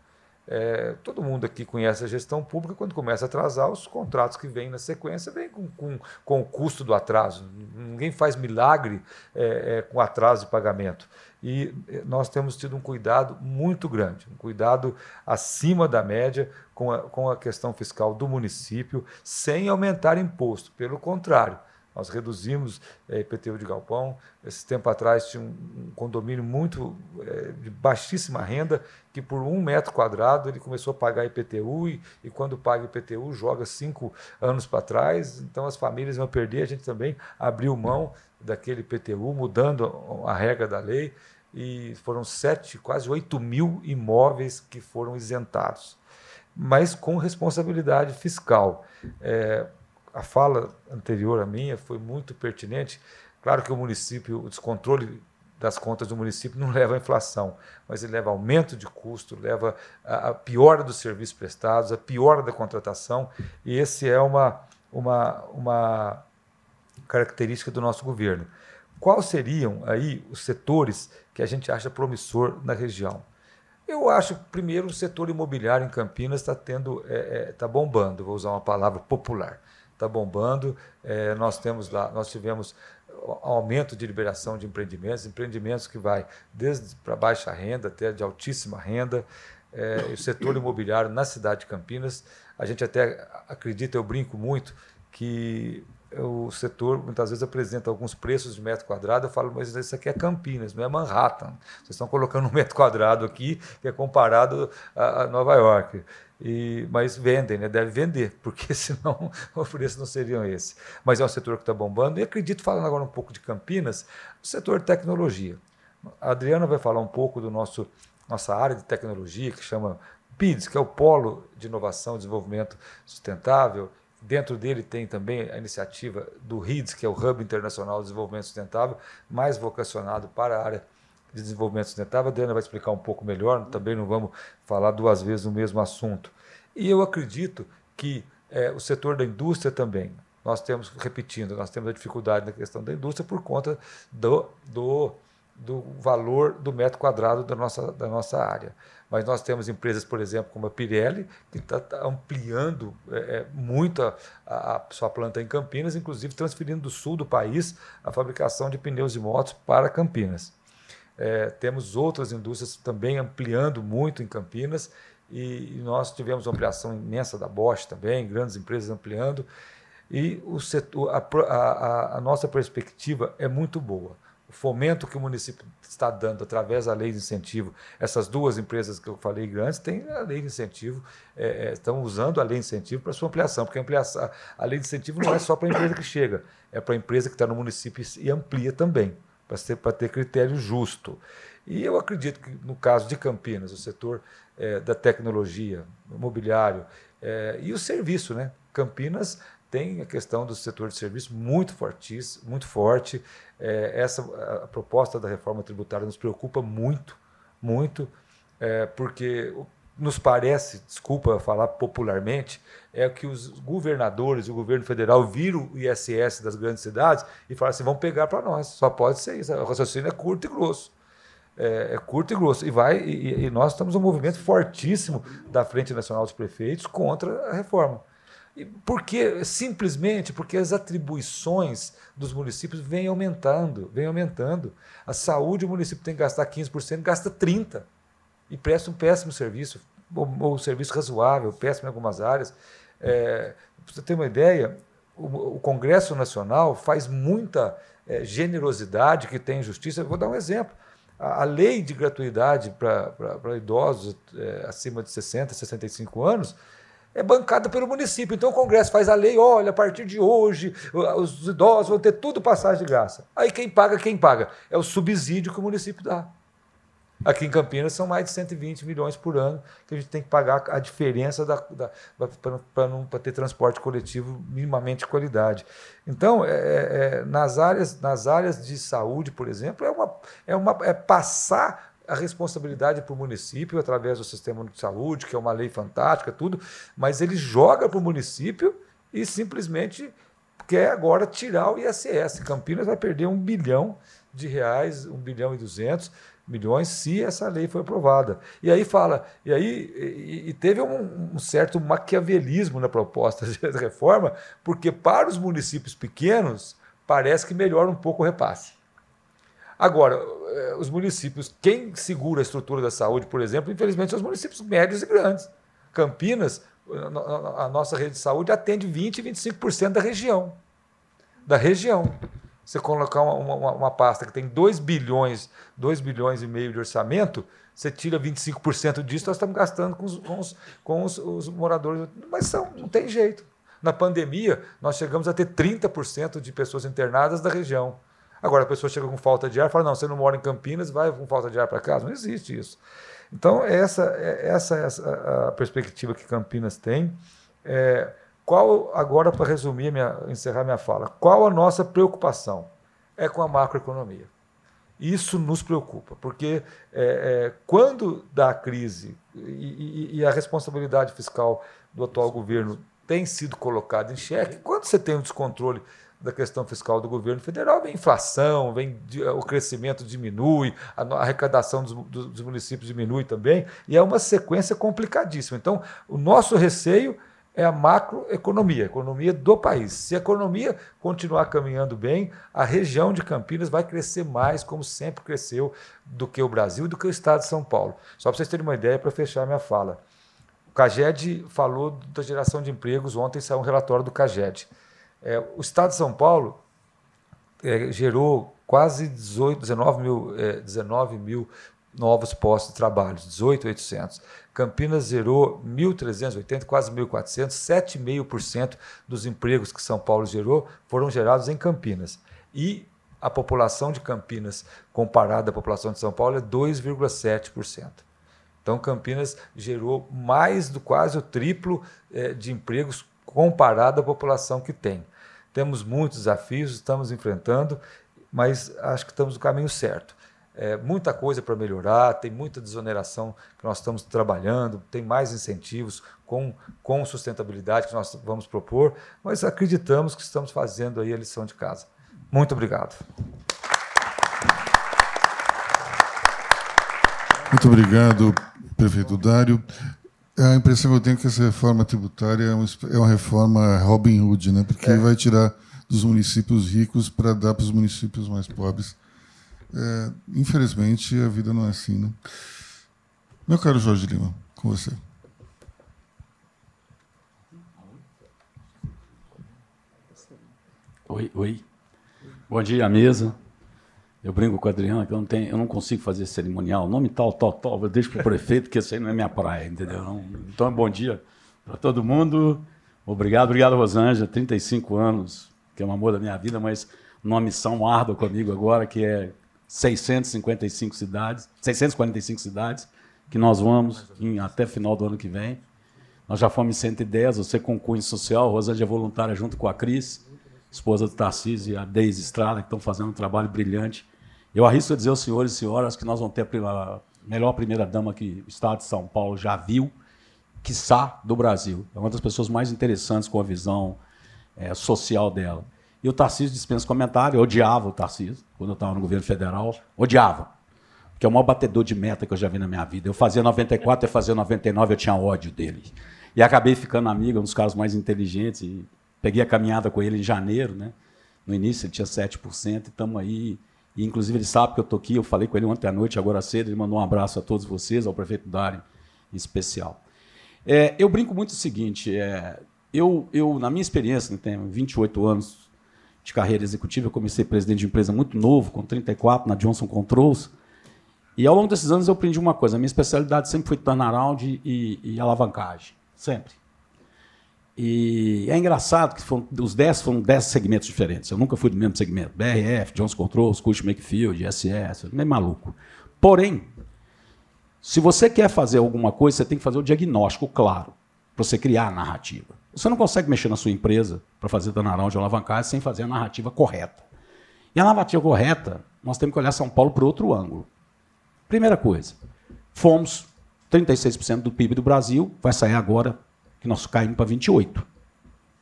É, todo mundo aqui conhece a gestão pública, quando começa a atrasar, os contratos que vêm na sequência vêm com, com, com o custo do atraso. Ninguém faz milagre é, é, com atraso de pagamento. E é, nós temos tido um cuidado muito grande, um cuidado acima da média com a, com a questão fiscal do município, sem aumentar imposto. Pelo contrário, nós reduzimos é, IPTU de galpão. Esse tempo atrás tinha um, um condomínio muito é, de baixíssima renda que por um metro quadrado ele começou a pagar IPTU e, e quando paga IPTU joga cinco anos para trás. Então as famílias vão perder. A gente também abriu mão daquele IPTU, mudando a regra da lei e foram sete, quase oito mil imóveis que foram isentados, mas com responsabilidade fiscal. É, a fala anterior à minha foi muito pertinente. Claro que o município, o descontrole das contas do município não [LAUGHS] leva à inflação, mas ele leva a aumento de custo, leva a piora dos serviços prestados, a piora da contratação, e esse é uma, uma, uma característica do nosso governo. Quais seriam aí os setores que a gente acha promissor na região? Eu acho, primeiro, o setor imobiliário em Campinas está tendo, está é, é, tá bombando, vou usar uma palavra popular está bombando. É, nós temos lá, nós tivemos aumento de liberação de empreendimentos, empreendimentos que vai desde para baixa renda até de altíssima renda. É, o setor imobiliário na cidade de Campinas, a gente até acredita, eu brinco muito, que o setor muitas vezes apresenta alguns preços de metro quadrado. Eu falo, mas isso aqui é Campinas, não é Manhattan. Vocês estão colocando um metro quadrado aqui que é comparado a Nova York. E, mas vendem, né? deve vender, [LAUGHS] porque senão [LAUGHS] o preço não seriam esse. Mas é um setor que está bombando. E acredito, falando agora um pouco de Campinas, o setor tecnologia. A Adriana vai falar um pouco do nosso nossa área de tecnologia, que chama PIDS, que é o Polo de Inovação e Desenvolvimento Sustentável. Dentro dele tem também a iniciativa do RIDS, que é o Hub Internacional de Desenvolvimento Sustentável, mais vocacionado para a área de desenvolvimento sustentável. A Adriana vai explicar um pouco melhor, também não vamos falar duas vezes o mesmo assunto. E eu acredito que é, o setor da indústria também. Nós temos, repetindo, nós temos a dificuldade na questão da indústria por conta do, do, do valor do metro quadrado da nossa, da nossa área. Mas nós temos empresas, por exemplo, como a Pirelli, que está tá ampliando é, é, muito a, a, sua planta em Campinas, inclusive transferindo do sul do país a fabricação de pneus e motos para Campinas. É, temos outras indústrias também ampliando muito em Campinas e, e nós tivemos uma ampliação imensa da Bosch também, grandes empresas ampliando. E o setor, a, a, a nossa perspectiva é muito boa o fomento que o município está dando através da lei de incentivo, essas duas empresas que eu falei grandes têm a lei de incentivo, é, é, estão usando a lei de incentivo para sua ampliação, porque a, ampliação, a lei de incentivo não é só para a empresa que chega, é para a empresa que está no município e amplia também para ter critério justo. E eu acredito que, no caso de Campinas, o setor é, da tecnologia, imobiliário é, e o serviço, né? Campinas tem a questão do setor de serviço muito fortíssimo, muito forte. É, essa a proposta da reforma tributária nos preocupa muito, muito, é, porque nos parece, desculpa falar popularmente, é que os governadores, o governo federal viram o ISS das grandes cidades e falaram assim: vamos pegar para nós, só pode ser isso. O raciocínio é curto e grosso. É, é curto e grosso. E, vai, e, e nós estamos um movimento fortíssimo da Frente Nacional dos Prefeitos contra a reforma. E por quê? Simplesmente porque as atribuições dos municípios vêm aumentando, vêm aumentando. A saúde, o município tem que gastar 15%, gasta 30% e presta um péssimo serviço, ou, ou um serviço razoável, péssimo em algumas áreas. É, para você ter uma ideia, o, o Congresso Nacional faz muita é, generosidade que tem justiça. Vou dar um exemplo. A, a lei de gratuidade para idosos é, acima de 60, 65 anos é bancada pelo município. Então o Congresso faz a lei, olha, a partir de hoje os idosos vão ter tudo passagem de graça. Aí quem paga, quem paga? É o subsídio que o município dá. Aqui em Campinas são mais de 120 milhões por ano que a gente tem que pagar a diferença da, da para ter transporte coletivo minimamente de qualidade. Então, é, é, é, nas, áreas, nas áreas de saúde, por exemplo, é, uma, é, uma, é passar a responsabilidade para o município através do sistema de saúde, que é uma lei fantástica, tudo, mas ele joga para o município e simplesmente quer agora tirar o ISS. Campinas vai perder um bilhão de reais, um bilhão e duzentos milhões se essa lei for aprovada. E aí fala, e aí e, e teve um, um, certo maquiavelismo na proposta de [LAUGHS] reforma, porque para os municípios pequenos parece que melhora um pouco o repasse. Agora, eh, os municípios, quem segura a estrutura da saúde, por exemplo, infelizmente são os municípios médios e grandes. Campinas, a nossa rede de saúde atende 20, 25% da região. Da região você colocar uma, uma, uma, pasta que tem 2 bilhões, 2 bilhões e meio de orçamento, você tira 25% disso, nós estamos gastando com os, com os, com os, os moradores. Mas são, não tem jeito. Na pandemia, nós chegamos a ter 30% de pessoas internadas da região. Agora, a pessoa chega com falta de ar fala: não, você não mora em Campinas, vai com falta de ar para casa. Não existe isso. Então, essa, essa é a perspectiva que Campinas tem. É, qual, agora, para resumir, minha, encerrar minha fala, qual a nossa preocupação? É com a macroeconomia. Isso nos preocupa, porque é, é, quando dá crise e, e, e, a responsabilidade fiscal do atual governo tem sido colocada em xeque, quando você tem o descontrole da questão fiscal do governo federal, vem inflação, vem o crescimento diminui, a arrecadação dos, dos municípios diminui também, e é uma sequência complicadíssima. Então, o nosso receio a macroeconomia, a economia do país. Se a economia continuar caminhando bem, a região de Campinas vai crescer mais, como sempre cresceu, do que o Brasil e do que o estado de São Paulo. Só para vocês terem uma ideia, para fechar minha fala. O CAGED falou da geração de empregos, ontem saiu um relatório do CAGED. É, o estado de São Paulo é, gerou quase 18, 19 mil, é, 19 mil novos postos de trabalho, 18.800. Campinas zerou 1.380, quase 1.400, 7,5% dos empregos que São Paulo gerou foram gerados em Campinas. E a população de Campinas, comparada à população de São Paulo, é 2,7%. Então, Campinas gerou mais do quase o triplo eh, de empregos comparado à população que tem. Temos muitos desafios, estamos enfrentando, mas acho que estamos no caminho certo é, muita coisa para melhorar, tem muita desoneração que nós estamos trabalhando, tem mais incentivos com, com sustentabilidade que nós vamos propor, mas acreditamos que estamos fazendo aí a lição de casa. Muito obrigado. Muito obrigado, prefeito Dário. A impressão que eu tenho é que essa reforma tributária é uma reforma Robin Hood, né? porque é. vai tirar dos municípios ricos para dar para os municípios mais pobres. É, infelizmente, a vida não é assim. Né? Meu caro Jorge Lima, com você. Oi, oi. Bom dia, mesa. Eu brinco com a Adriana que eu não, tenho, eu não consigo fazer cerimonial. Nome tal, tal, tal. Eu deixo para o prefeito, porque isso aí não é minha praia, entendeu? Não, então, bom dia para todo mundo. Obrigado, obrigado, Rosângela. 35 anos, que é um amor da minha vida, mas numa missão árdua comigo agora, que é 655 cidades, 645 cidades, que nós vamos em, até final do ano que vem. Nós já fomos em 110, você com cunho social, Rosângela é voluntária junto com a Cris, esposa do Tarcísio e a Deise Estrada, que estão fazendo um trabalho brilhante. Eu arrisco a dizer aos senhores e senhoras que nós vamos ter a melhor primeira-dama que o Estado de São Paulo já viu, quiçá do Brasil. É uma das pessoas mais interessantes com a visão é, social dela. E o Tarcísio dispensa comentário, eu odiava o Tarcísio, quando eu estava no governo federal, odiava. Que é o maior batedor de meta que eu já vi na minha vida. Eu fazia 94, eu fazia 99, eu tinha ódio dele. E acabei ficando amigo, um dos caras mais inteligentes. E peguei a caminhada com ele em janeiro, né? No início ele tinha 7%, e estamos aí. E, inclusive, ele sabe que eu estou aqui. Eu falei com ele ontem à noite, agora cedo. Ele mandou um abraço a todos vocês, ao prefeito Dário em especial. É, eu brinco muito o seguinte: é, eu, eu, na minha experiência, né, tenho 28 anos de carreira executiva, eu comecei presidente de empresa muito novo, com 34, na Johnson Controls. E ao longo desses anos eu aprendi uma coisa: a minha especialidade sempre foi turnaround e, e alavancagem. Sempre. E é engraçado que foram, os 10 foram 10 segmentos diferentes. Eu nunca fui do mesmo segmento. BRF, Johnson Controls, Cushman Wakefield, SS, meio maluco. Porém, se você quer fazer alguma coisa, você tem que fazer o diagnóstico claro, para você criar a narrativa. Você não consegue mexer na sua empresa para fazer turnaround de alavancagem sem fazer a narrativa correta. E a narrativa correta, nós temos que olhar São Paulo por outro ângulo. Primeira coisa, fomos 36% do PIB do Brasil, vai sair agora que nós caímos para 28%.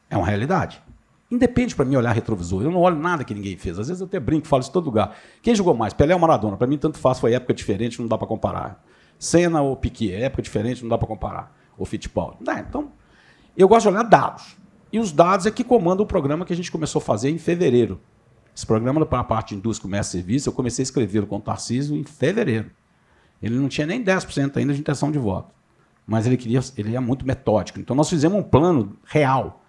É uma realidade. Independe para mim olhar retrovisor. Eu não olho nada que ninguém fez. Às vezes eu até brinco, falo isso em todo lugar. Quem jogou mais? Pelé ou Maradona? Para mim, tanto faz, foi época diferente, não dá para comparar. Senna ou Piquet? Época diferente, não dá para comparar. Ou Fittipaldi? Não, então, eu gosto de olhar dados. E os dados é que comandam o programa que a gente começou a fazer em fevereiro. Esse programa para a parte de indústria, comércio e serviço, eu comecei a escrever com o Tarcísio em fevereiro. Ele não tinha nem 10% ainda de intenção de voto. Mas ele queria, ele é muito metódico. Então nós fizemos um plano real.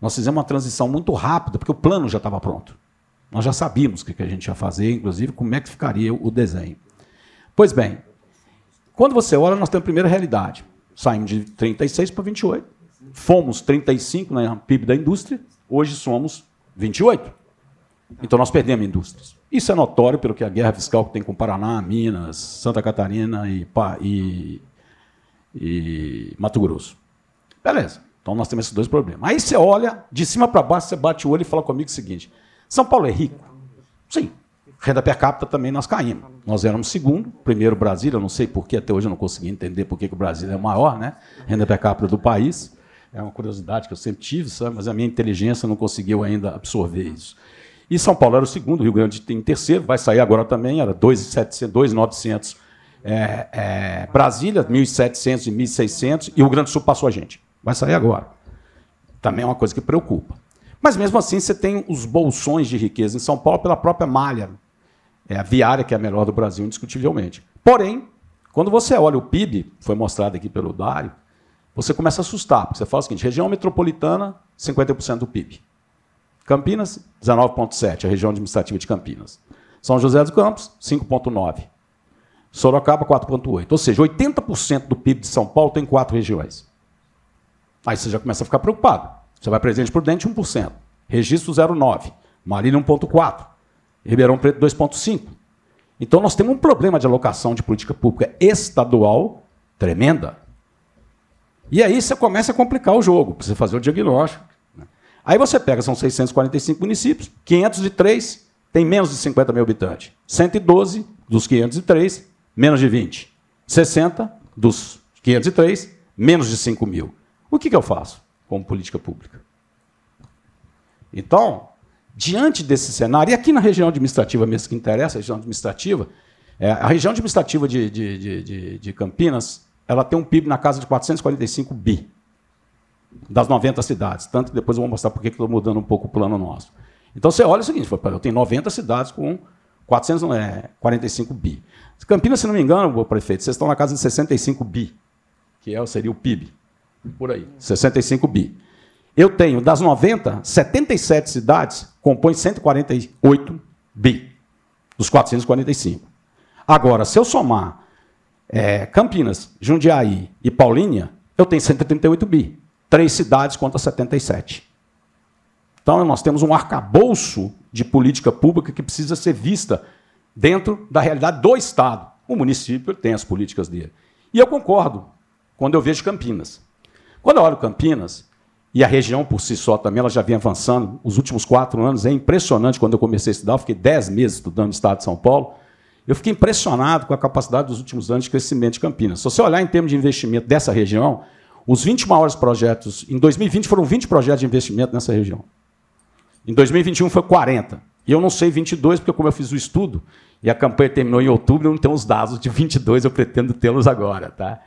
Nós fizemos uma transição muito rápida, porque o plano já estava pronto. Nós já sabíamos o que a gente ia fazer, inclusive como é que ficaria o desenho. Pois bem, quando você olha, nós temos a primeira realidade. Saímos de 36 para 28. Fomos 35 na PIB da indústria, hoje somos 28. Então nós perdemos indústrias. Isso é notório pelo que a guerra fiscal que tem com Paraná, Minas, Santa Catarina e, e, e Mato Grosso. Beleza. Então nós temos esses dois problemas. Aí você olha, de cima para baixo, você bate o olho e fala comigo o seguinte: São Paulo é rico? Sim. Renda per capita também nós caímos. Nós éramos segundo, primeiro Brasília, eu não sei por que até hoje eu não consegui entender por que, o Brasil é maior, né? Renda per capita do país. É uma curiosidade que eu sempre tive, sabe? mas a minha inteligência não conseguiu ainda absorver isso. E São Paulo era o segundo, Rio Grande tem terceiro, vai sair agora também, era 2.900 é, é, Brasília, 1.700 e 1.600, e o Grande do Sul passou a gente. Vai sair agora. Também é uma coisa que preocupa. Mas mesmo assim, você tem os bolsões de riqueza em São Paulo pela própria malha é a viária, que é a melhor do Brasil, indiscutivelmente. Porém, quando você olha o PIB, foi mostrado aqui pelo Dário, você começa a assustar, porque você fala o seguinte: região metropolitana, 50% do PIB. Campinas, 19,7%, a região administrativa de Campinas. São José dos Campos, 5,9%. Sorocaba, 4,8%. Ou seja, 80% do PIB de São Paulo tem quatro regiões. Aí você já começa a ficar preocupado. Você vai Presidente Prudente, 1%. Registro, 0,9%. Marília, 1,4%. Ribeirão Preto, 2,5%. Então nós temos um problema de alocação de política pública estadual tremenda. E aí você começa a complicar o jogo, você fazer o diagnóstico. Aí você pega, são 645 municípios, 503 tem menos de 50 mil habitantes. 112 dos 503, menos de 20. 60 dos 503, menos de 5 mil. O que, que eu faço como política pública? Então, diante desse cenário, e aqui na região administrativa mesmo que interessa, a região administrativa, é, a região administrativa de, de, de, de, Campinas, ela tem um PIB na casa de 445 bi das 90 cidades. Tanto que depois eu vou mostrar por que estou mudando um pouco o plano nosso. Então você olha o seguinte: eu tenho 90 cidades com 445 é, bi. Campinas, se não me engano, prefeito, vocês estão na casa de 65 bi, que é, seria o PIB. Por aí, 65 bi. Eu tenho, das 90, 77 cidades compõem 148 bi, dos 445. Agora, se eu somar é, Campinas, Jundiaí e Paulínia, eu tenho 138 bi três cidades contra 77. Então, nós temos um arcabouço de política pública que precisa ser vista dentro da realidade do Estado. O município tem as políticas dele. E eu concordo quando eu vejo Campinas. Quando eu olho Campinas, e a região por si só também, ela já vem avançando. Os últimos quatro anos é impressionante. Quando eu comecei a estudar, eu fiquei dez meses estudando no estado de São Paulo. Eu fiquei impressionado com a capacidade dos últimos anos de crescimento de Campinas. Se você olhar em termos de investimento dessa região, os 20 maiores projetos, em 2020 foram 20 projetos de investimento nessa região. Em 2021 foi 40. E eu não sei 22, porque como eu fiz o estudo, e a campanha terminou em outubro, eu não tenho os dados de 22, eu pretendo tê-los agora. Tá?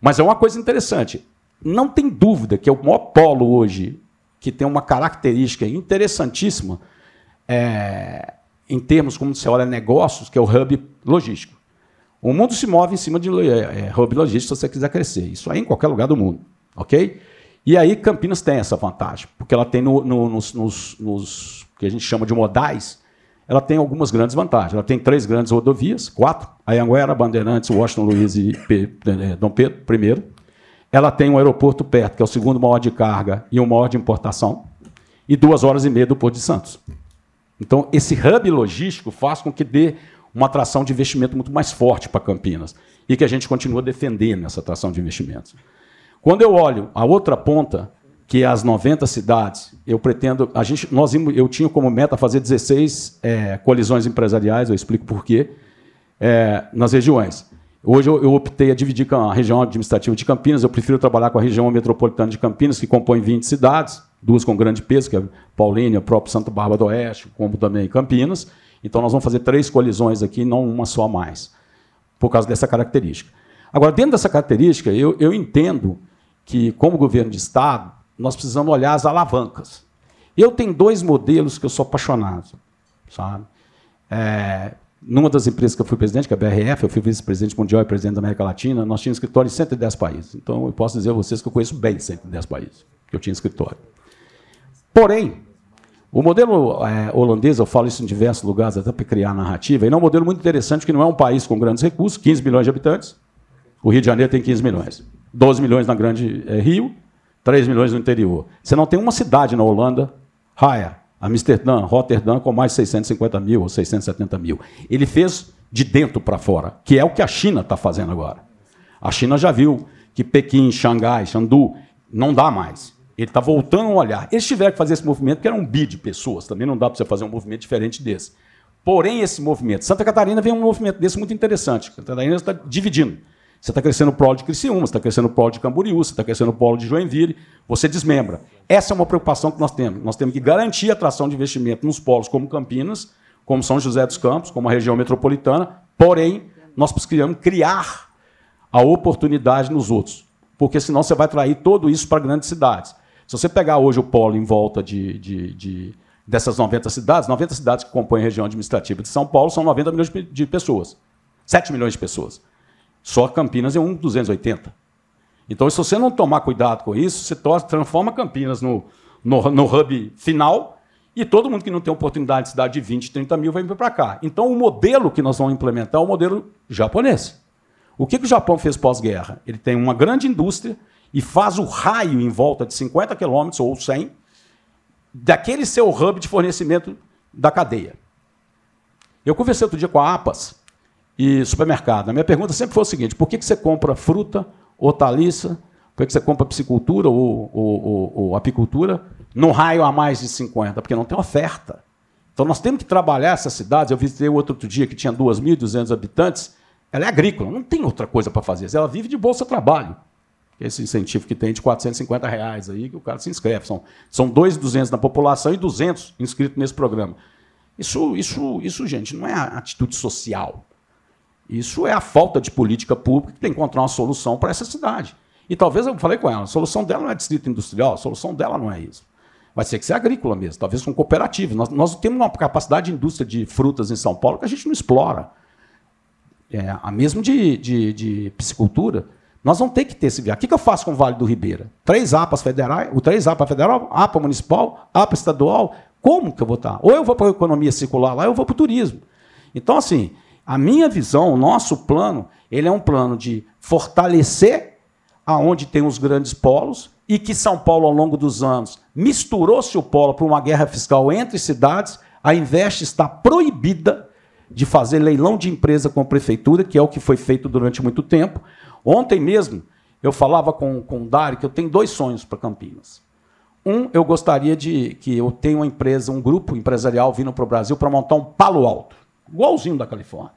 Mas é uma coisa interessante. Não tem dúvida que é o maior polo hoje, que tem uma característica interessantíssima, é, em termos como você olha negócios, que é o hub logístico. O mundo se move em cima de é, é, hub logístico se você quiser crescer. Isso aí em qualquer lugar do mundo. Ok? E aí Campinas tem essa vantagem, porque ela tem no, no, nos, nos, nos, que a gente chama de modais, ela tem algumas grandes vantagens. Ela tem três grandes rodovias, quatro, Anhanguera, Bandeirantes, Washington Luiz e é, Dom Pedro I. Ela tem um aeroporto perto, que é o segundo maior de carga e o maior de importação, e duas horas e meia do Porto de Santos. Então, esse hub logístico faz com que dê uma atração de investimento muito mais forte para Campinas e que a gente continua defendendo essa atração de investimentos. Quando eu olho a outra ponta, que é as 90 cidades, eu pretendo. A gente, nós, eu tinha como meta fazer 16 é, colisões empresariais, eu explico por quê, é, nas regiões. Hoje eu, eu, optei a dividir a região administrativa de Campinas, eu prefiro trabalhar com a região metropolitana de Campinas, que compõe 20 cidades, duas com grande peso, que é Paulínia, próprio Santa Bárbara do Oeste, como também Campinas. Então nós vamos fazer três colisões aqui, não uma só mais, por causa dessa característica. Agora, dentro dessa característica, eu, eu entendo que, como governo de Estado, nós precisamos olhar as alavancas. Eu tenho dois modelos que eu sou apaixonado. Sabe? É, numa das empresas que eu fui presidente, que é a BRF, eu fui vice-presidente mundial e presidente da América Latina, nós tínhamos escritório em 110 países. Então, eu posso dizer a vocês que eu conheço bem 110 países, que eu tinha escritório. Porém, o modelo é, holandês, eu falo isso em diversos lugares, até para criar narrativa, ele é um modelo muito interessante, que não é um país com grandes recursos, 15 milhões de habitantes. O Rio de Janeiro tem 15 milhões. 12 milhões na Grande é, Rio, 3 milhões no interior. Você não tem uma cidade na Holanda, Haia, Amsterdã, Rotterdam, com mais de 650 mil ou 670 mil. Ele fez de dentro para fora, que é o que a China está fazendo agora. A China já viu que Pequim, Xangai, Xandu, não dá mais. Ele está voltando a olhar. Eles tiveram que fazer esse movimento, porque era um bi de pessoas, também não dá para você fazer um movimento diferente desse. Porém, esse movimento. Santa Catarina vem um movimento desse muito interessante. Santa Catarina está dividindo. Você está crescendo o polo de Criciúma, você está crescendo o polo de Camboriú, você está crescendo o polo de Joinville, você desmembra. Essa é uma preocupação que nós temos. Nós temos que garantir a atração de investimento nos polos como Campinas, como São José dos Campos, como a região metropolitana, porém, nós precisamos criar a oportunidade nos outros, porque senão você vai trair tudo isso para grandes cidades. Se você pegar hoje o polo em volta de, de, de dessas 90 cidades, 90 cidades que compõem a região administrativa de São Paulo são 90 milhões de pessoas, 7 milhões de pessoas. Só Campinas é um 280. Então, se você não tomar cuidado com isso, você transforma Campinas no, no, no hub final e todo mundo que não tem oportunidade de cidade de 20, 30 mil vai vir para cá. Então, o modelo que nós vamos implementar é o modelo japonês. O que, que o Japão fez pós-guerra? Ele tem uma grande indústria e faz o raio em volta de 50 quilômetros ou 100 daquele seu hub de fornecimento da cadeia. Eu conversei outro dia com a APAS, e supermercado. A minha pergunta sempre foi o seguinte: por que, que você compra fruta, hortaliça, por que, que você compra piscicultura ou, ou, ou, ou apicultura no raio a mais de 50? Porque não tem oferta. Então nós temos que trabalhar essas cidades. Eu visitei outro, outro dia que tinha 2.200 habitantes. Ela é agrícola, não tem outra coisa para fazer. Ela vive de bolsa trabalho. Esse incentivo que tem de 450 reais aí, que o cara se inscreve. São, são 2.200 na população e 200 inscritos nesse programa. Isso, isso, isso, gente, não é atitude social. Isso é a falta de política pública que tem que encontrar uma solução para essa cidade. E talvez eu falei com ela, a solução dela não é distrito industrial, a solução dela não é isso. Vai ter que ser agrícola mesmo, talvez com cooperativa. Nós, nós temos uma capacidade de indústria de frutas em São Paulo que a gente não explora. É, a mesmo de, de, de piscicultura. Nós vamos ter que ter esse viário. O que, que eu faço com o Vale do Ribeira? Três APAs federais, o três APA federal, APA municipal, APA estadual. Como que eu vou estar? Ou eu vou para a economia circular lá, ou eu vou para o turismo. Então, assim, a minha visão, o nosso plano, ele é um plano de fortalecer aonde tem os grandes polos e que São Paulo, ao longo dos anos, misturou-se o polo para uma guerra fiscal entre cidades. A Invest está proibida de fazer leilão de empresa com a prefeitura, que é o que foi feito durante muito tempo. Ontem mesmo, eu falava com, com o Dário que eu tenho dois sonhos para Campinas. Um, eu gostaria de que eu tenha uma empresa, um grupo empresarial vindo para o Brasil para montar um palo alto, igualzinho da Califórnia.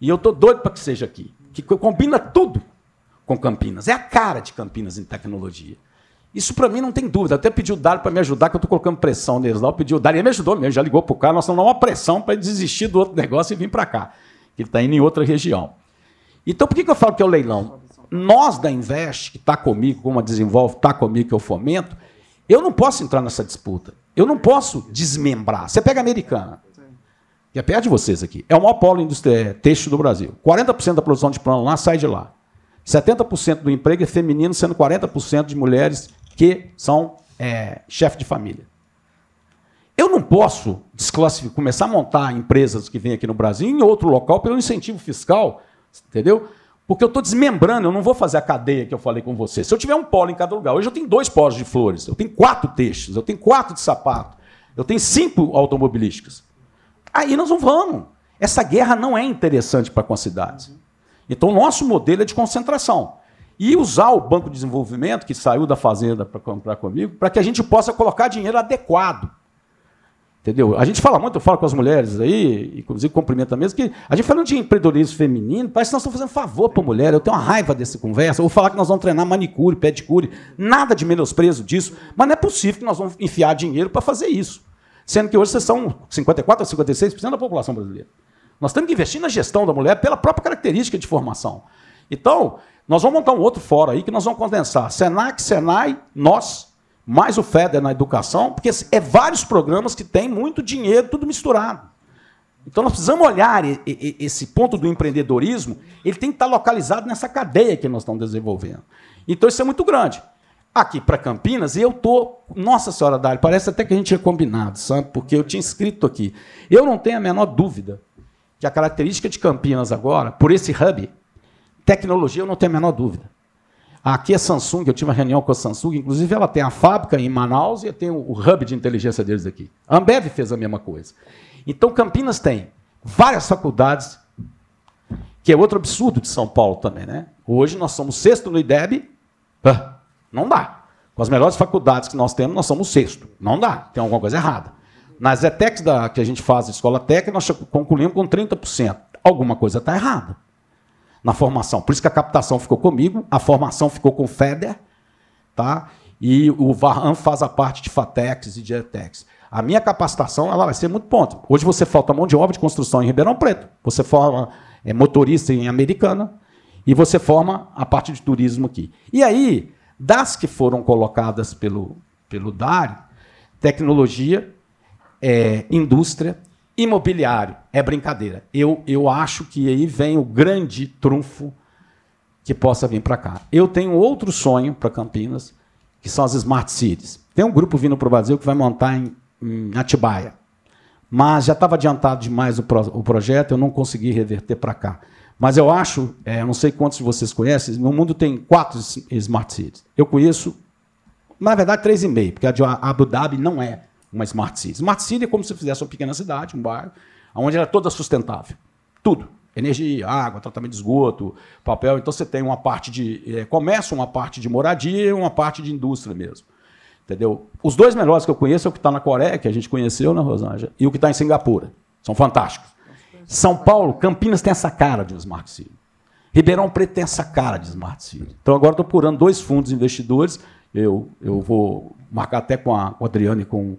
E eu estou doido para que seja aqui. Que combina tudo com Campinas. É a cara de Campinas em tecnologia. Isso para mim não tem dúvida. Até pedi o Dário para me ajudar, que eu estou colocando pressão neles lá. Eu pedi o Dário, ele me ajudou mesmo, já ligou para o cara. Nós estamos dando uma pressão para ele desistir do outro negócio e vir para cá. Ele está indo em outra região. Então, por que, que eu falo que é o leilão? Nós da Invest, que está comigo, como a desenvolve, está comigo, que eu fomento, eu não posso entrar nessa disputa. Eu não posso desmembrar. Você pega a americana, que é perto de vocês aqui. É o maior polo industrial, têxtil do Brasil. 40% da produção de pano lá sai de lá. 70% do emprego é feminino, sendo 40% de mulheres que são é, chefe de família. Eu não posso começar a montar empresas que vêm aqui no Brasil em outro local pelo incentivo fiscal, entendeu? Porque eu estou desmembrando, eu não vou fazer a cadeia que eu falei com você. Se eu tiver um polo em cada lugar, hoje eu tenho dois polos de flores, eu tenho quatro textos, eu tenho quatro de sapato, eu tenho cinco automobilísticas. Aí nós não vamos. Essa guerra não é interessante para com as cidades. Então, o nosso modelo é de concentração. E usar o Banco de Desenvolvimento, que saiu da Fazenda para comprar comigo, para que a gente possa colocar dinheiro adequado. Entendeu? A gente fala muito, eu falo com as mulheres aí, inclusive cumprimento mesmo, que a gente falando de empreendedorismo feminino, parece que nós estamos fazendo favor para a mulher. Eu tenho uma raiva dessa conversa. Vou falar que nós vamos treinar manicure, pedicure, nada de menosprezo disso, mas não é possível que nós vamos enfiar dinheiro para fazer isso. Sendo que hoje vocês são 54 a 56% da população brasileira. Nós temos que investir na gestão da mulher pela própria característica de formação. Então, nós vamos montar um outro fórum aí que nós vamos condensar Senac, Senai, nós, mais o FEDER na educação, porque é vários programas que têm muito dinheiro, tudo misturado. Então nós precisamos olhar esse ponto do empreendedorismo, ele tem que estar localizado nessa cadeia que nós estamos desenvolvendo. Então isso é muito grande. Aqui para Campinas, eu tô, nossa senhora Dário, parece até que a gente tinha combinado, sabe? Porque eu tinha escrito aqui. Eu não tenho a menor dúvida que a característica de Campinas agora, por esse hub, tecnologia eu não tenho a menor dúvida. Aqui é Samsung, eu tive uma reunião com a Samsung, inclusive ela tem a fábrica em Manaus e tem o hub de inteligência deles aqui. A Ambev fez a mesma coisa. Então Campinas tem várias faculdades, que é outro absurdo de São Paulo também, né? Hoje nós somos sexto no IDEB, não dá. Com as melhores faculdades que nós temos, nós somos sexto. Não dá, tem alguma coisa errada. Nas ETECs da, que a gente faz, escola técnica, nós concluímos com 30%. Alguma coisa está errada na formação. Por isso que a captação ficou comigo, a formação ficou com o FEDER, tá? e o Varran faz a parte de FATEX e de ETEX. A minha capacitação ela vai ser muito ponto. Hoje você falta mão de obra de construção em Ribeirão Preto, você forma é, motorista em Americana e você forma a parte de turismo aqui. E aí, das que foram colocadas pelo, pelo Dário, tecnologia, é, indústria Imobiliário é brincadeira. Eu, eu acho que aí vem o grande trunfo que possa vir para cá. Eu tenho outro sonho para Campinas, que são as Smart Cities. Tem um grupo vindo para o Brasil que vai montar em, em Atibaia. Mas já estava adiantado demais o, pro, o, projeto, eu não consegui reverter para cá. Mas eu acho, é, não sei quantos de vocês conhecem, no mundo tem quatro Smart Cities. Eu conheço, na verdade, três e meio, porque a de Abu Dhabi não é uma Smart City. Smart City é como se fizesse uma pequena cidade, um bairro, onde é toda sustentável. Tudo. Energia, água, tratamento de esgoto, papel. Então você tem uma parte de é, comércio, uma parte de moradia uma parte de indústria mesmo. Entendeu? Os dois melhores que eu conheço é o que está na Coreia, que a gente conheceu, né, Rosângela? E o que está em Singapura. São fantásticos. São Paulo, Campinas tem essa cara de Smart City. Ribeirão Preto tem essa cara de Smart City. Então agora estou procurando dois fundos investidores. Eu, eu vou marcar até com a, com a Adriana e com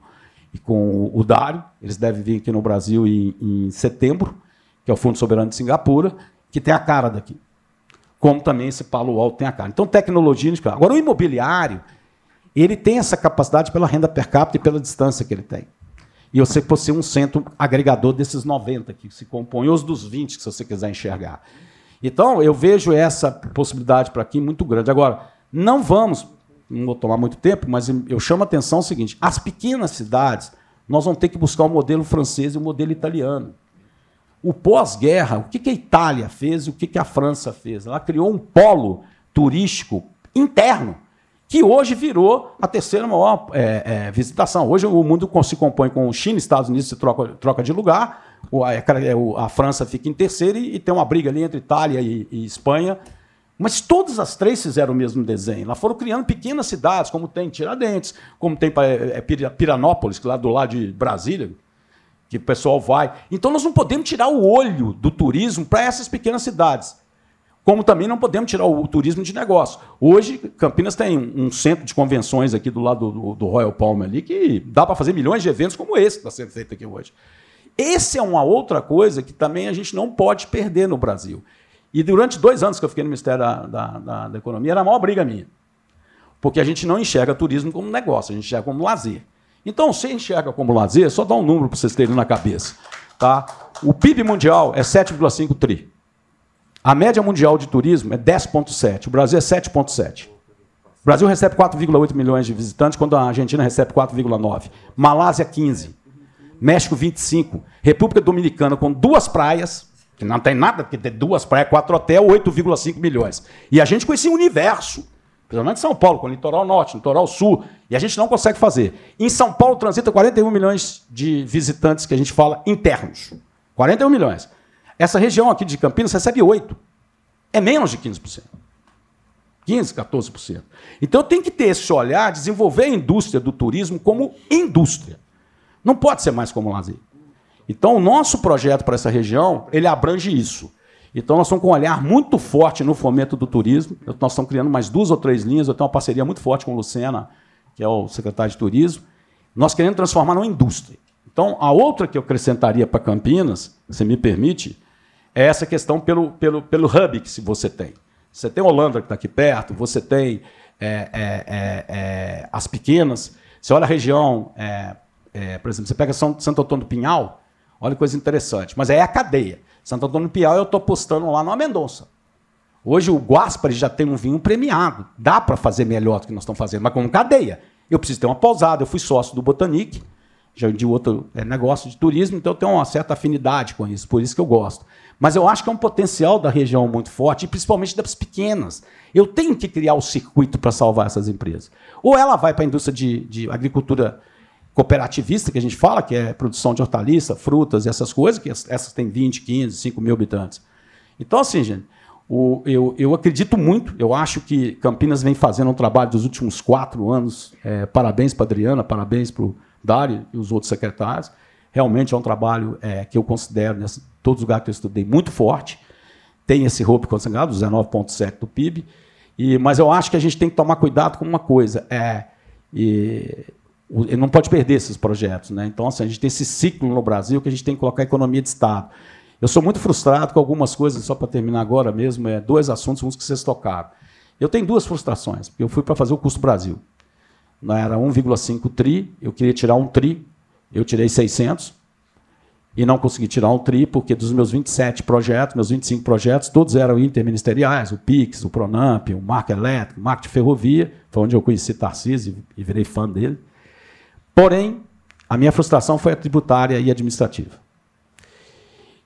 e com o Dário. Eles devem vir aqui no Brasil em, em setembro, que é o Fundo Soberano de Singapura, que tem a cara daqui. Como também esse Palo Alto tem a cara. Então, tecnologia. Agora, o imobiliário, ele tem essa capacidade pela renda per capita e pela distância que ele tem. E você pode ser um centro agregador desses 90 que se compõem, ou os dos 20, se você quiser enxergar. Então, eu vejo essa possibilidade para aqui muito grande. Agora, não vamos não vou tomar muito tempo, mas eu chamo a atenção o seguinte: as pequenas cidades, nós vamos ter que buscar o modelo francês e o modelo italiano. O pós-guerra, o que a Itália fez e o que a França fez? Ela criou um polo turístico interno, que hoje virou a terceira maior é, é, visitação. Hoje o mundo se compõe com China, Estados Unidos se troca, troca de lugar, a, a, França fica em terceiro e, e, tem uma briga ali entre Itália e, e Espanha mas todas as três fizeram o mesmo desenho. Elas foram criando pequenas cidades, como tem Tiradentes, como tem é, Piranópolis, que lá do lado de Brasília. que o pessoal vai. Então nós não podemos tirar o olho do turismo para essas pequenas cidades. Como também não podemos tirar o turismo de negócio. Hoje, Campinas tem um centro de convenções aqui do lado do, Royal Palm ali, que dá para fazer milhões de eventos como esse que está sendo feito aqui hoje. Esse é uma outra coisa que também a gente não pode perder no Brasil. E durante dois anos que eu fiquei no Ministério da, da, da, da Economia, era a maior briga minha. Porque a gente não enxerga turismo como negócio, a gente enxerga como lazer. Então, se enxerga como lazer, só dá um número para vocês terem na cabeça. Tá? O PIB mundial é 7,5 tri. A média mundial de turismo é 10,7. O Brasil é 7,7. O Brasil recebe 4,8 milhões de visitantes, quando a Argentina recebe 4,9. Malásia, 15. México, 25. República Dominicana, com duas praias, não tem nada, porque tem duas praias, quatro hotéis, 8,5 milhões. E a gente com esse universo Principalmente São Paulo, com o litoral norte, litoral sul, e a gente não consegue fazer. Em São Paulo transita 41 milhões de visitantes que a gente fala internos. 41 milhões. Essa região aqui de Campinas recebe 8. É menos de 15%. 15, 14%. Então tem que ter esse olhar, desenvolver a indústria do turismo como indústria. Não pode ser mais como lazer. Então o nosso projeto para essa região, ele abrange isso. Então, nós estamos com um olhar muito forte no fomento do turismo. Nós estamos criando mais duas ou três linhas. Eu tenho uma parceria muito forte com o Lucena, que é o secretário de turismo. Nós queremos transformar numa indústria. Então, a outra que eu acrescentaria para Campinas, se me permite, é essa questão pelo, pelo, pelo hub que você tem. Você tem Holanda, que está aqui perto, você tem é, é, é, é, as pequenas. Você olha a região, é, é, por exemplo, você pega São, Santo Antônio do Pinhal, olha que coisa interessante. Mas é a cadeia. Santo Antônio Piau eu estou postando lá no Mendonça. Hoje o Guaspari já tem um vinho premiado. Dá para fazer melhor do que nós estamos fazendo, mas como cadeia. Eu preciso ter uma pousada. Eu fui sócio do Botanique, já de outro é, negócio de turismo, então eu tenho uma certa afinidade com isso, por isso que eu gosto. Mas eu acho que é um potencial da região muito forte, e principalmente das pequenas. Eu tenho que criar o circuito para salvar essas empresas. Ou ela vai para a indústria de, de agricultura cooperativista que a gente fala, que é produção de hortaliça, frutas e essas coisas, que essas têm 20, 15, 5 mil habitantes. Então, assim, gente, o, eu, eu acredito muito, eu acho que Campinas vem fazendo um trabalho dos últimos quatro anos. É, parabéns para Adriana, parabéns para o Dário e os outros secretários. Realmente é um trabalho é, que eu considero, nessa, todos os lugares que eu estudei, muito forte. Tem esse roubo consanguado, 19,7% do PIB. E, mas eu acho que a gente tem que tomar cuidado com uma coisa. É, e, ele não pode perder esses projetos. Né? Então, assim, a gente tem esse ciclo no Brasil que a gente tem que colocar a economia de Estado. Eu sou muito frustrado com algumas coisas, só para terminar agora mesmo, é dois assuntos, uns que vocês tocaram. Eu tenho duas frustrações, porque eu fui para fazer o custo Brasil. Não era 1,5 tri, eu queria tirar um tri, eu tirei 600, e não consegui tirar um tri, porque dos meus 27 projetos, meus 25 projetos, todos eram interministeriais, o PIX, o Pronamp, o Marco Elétrico, o Marco de Ferrovia, foi onde eu conheci Tarcísio e virei fã dele. Porém, a minha frustração foi a tributária e administrativa.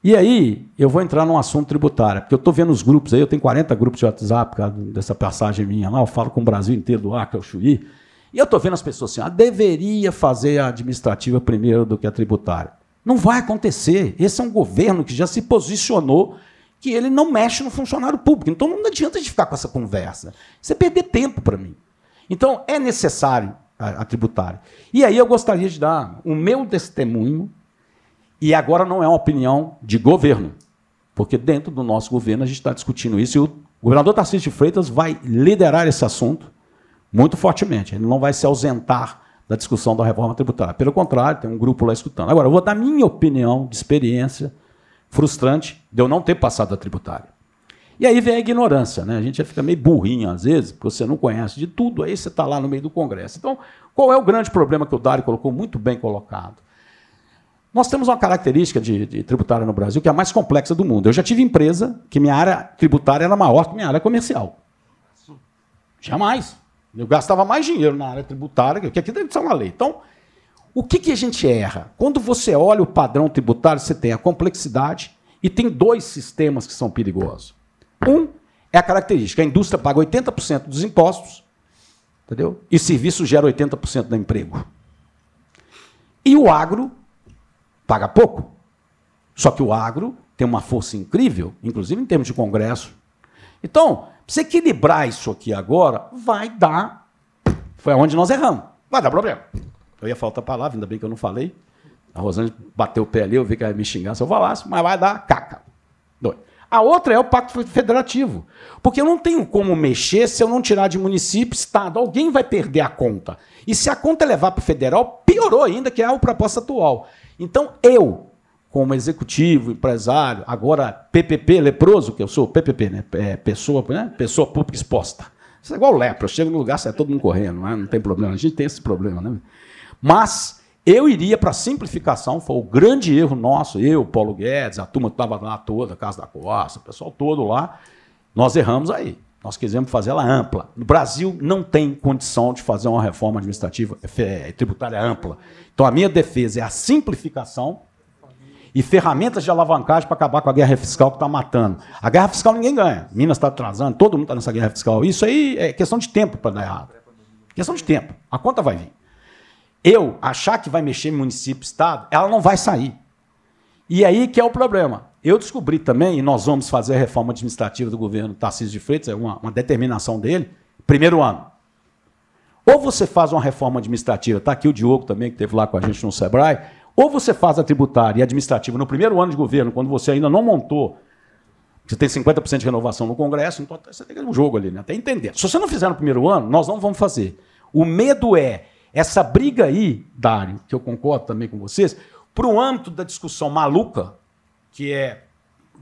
E aí, eu vou entrar num assunto tributário, porque eu estou vendo os grupos aí, eu tenho 40 grupos de WhatsApp por causa dessa passagem minha lá, eu falo com o Brasil inteiro, do Acre ao Chuí, e eu estou vendo as pessoas assim, ah, deveria fazer a administrativa primeiro do que a tributária. Não vai acontecer. Esse é um governo que já se posicionou que ele não mexe no funcionário público. Então não adianta de ficar com essa conversa. Isso é perder tempo para mim. Então é necessário a, tributária. E aí eu gostaria de dar o meu testemunho, e agora não é uma opinião de governo, porque dentro do nosso governo a gente está discutindo isso, e o governador Tarcísio de Freitas vai liderar esse assunto muito fortemente. Ele não vai se ausentar da discussão da reforma tributária. Pelo contrário, tem um grupo lá escutando. Agora, eu vou dar minha opinião de experiência frustrante de eu não ter passado a tributária. E aí vem a ignorância, né? A gente já fica meio burrinho às vezes, porque você não conhece de tudo, aí você está lá no meio do Congresso. Então, qual é o grande problema que o Dário colocou muito bem colocado? Nós temos uma característica de, de, tributária no Brasil que é a mais complexa do mundo. Eu já tive empresa que minha área tributária era maior que minha área comercial. Jamais. Eu gastava mais dinheiro na área tributária, que aqui deve ser uma lei. Então, o que, que a gente erra? Quando você olha o padrão tributário, você tem a complexidade e tem dois sistemas que são perigosos. Um é a característica: a indústria paga 80% dos impostos, entendeu? E serviço gera 80% do emprego. E o agro paga pouco. Só que o agro tem uma força incrível, inclusive em termos de congresso. Então, se equilibrar isso aqui agora, vai dar. Foi onde nós erramos. Vai dar problema. Eu ia faltar a palavra, ainda bem que eu não falei. A Rosângela bateu o pé ali, eu vi que ela ia me xingar se eu falasse, mas vai dar caca. A outra é o pacto federativo. Porque eu não tenho como mexer se eu não tirar de município, estado. Alguém vai perder a conta. E se a conta levar para o federal, piorou ainda, que é a proposta atual. Então, eu, como executivo, empresário, agora PPP, leproso, que eu sou, PPP, né? É, pessoa, né? pessoa pública exposta. Isso é igual lepra, eu chego no lugar, sai todo mundo correndo, não, é? não tem problema, a gente tem esse problema. Né? Mas eu iria para simplificação, foi o grande erro nosso, eu, Paulo Guedes, a turma que estava lá toda, Casa da Costa, o pessoal todo lá, nós erramos aí. Nós quisemos fazer ela ampla. No Brasil não tem condição de fazer uma reforma administrativa é, tributária ampla. Então a minha defesa é a simplificação e ferramentas de alavancagem para acabar com a guerra fiscal que está matando. A guerra fiscal ninguém ganha. Minas está atrasando, todo mundo está nessa guerra fiscal. Isso aí é questão de tempo para dar errado. Questão de tempo. A conta vai vir. Eu achar que vai mexer em município, estado, ela não vai sair. E aí que é o problema. Eu descobri também, e nós vamos fazer a reforma administrativa do governo Tarcísio de Freitas, é uma, uma determinação dele, primeiro ano. Ou você faz uma reforma administrativa, está aqui o Diogo também, que esteve lá com a gente no Sebrae, ou você faz a tributária e administrativa no primeiro ano de governo, quando você ainda não montou, você tem 50% de renovação no Congresso, então você tem um jogo ali, né? até entender. Se você não fizer no primeiro ano, nós não vamos fazer. O medo é essa briga aí, Dário, que eu concordo também com vocês, para o âmbito da discussão maluca, que é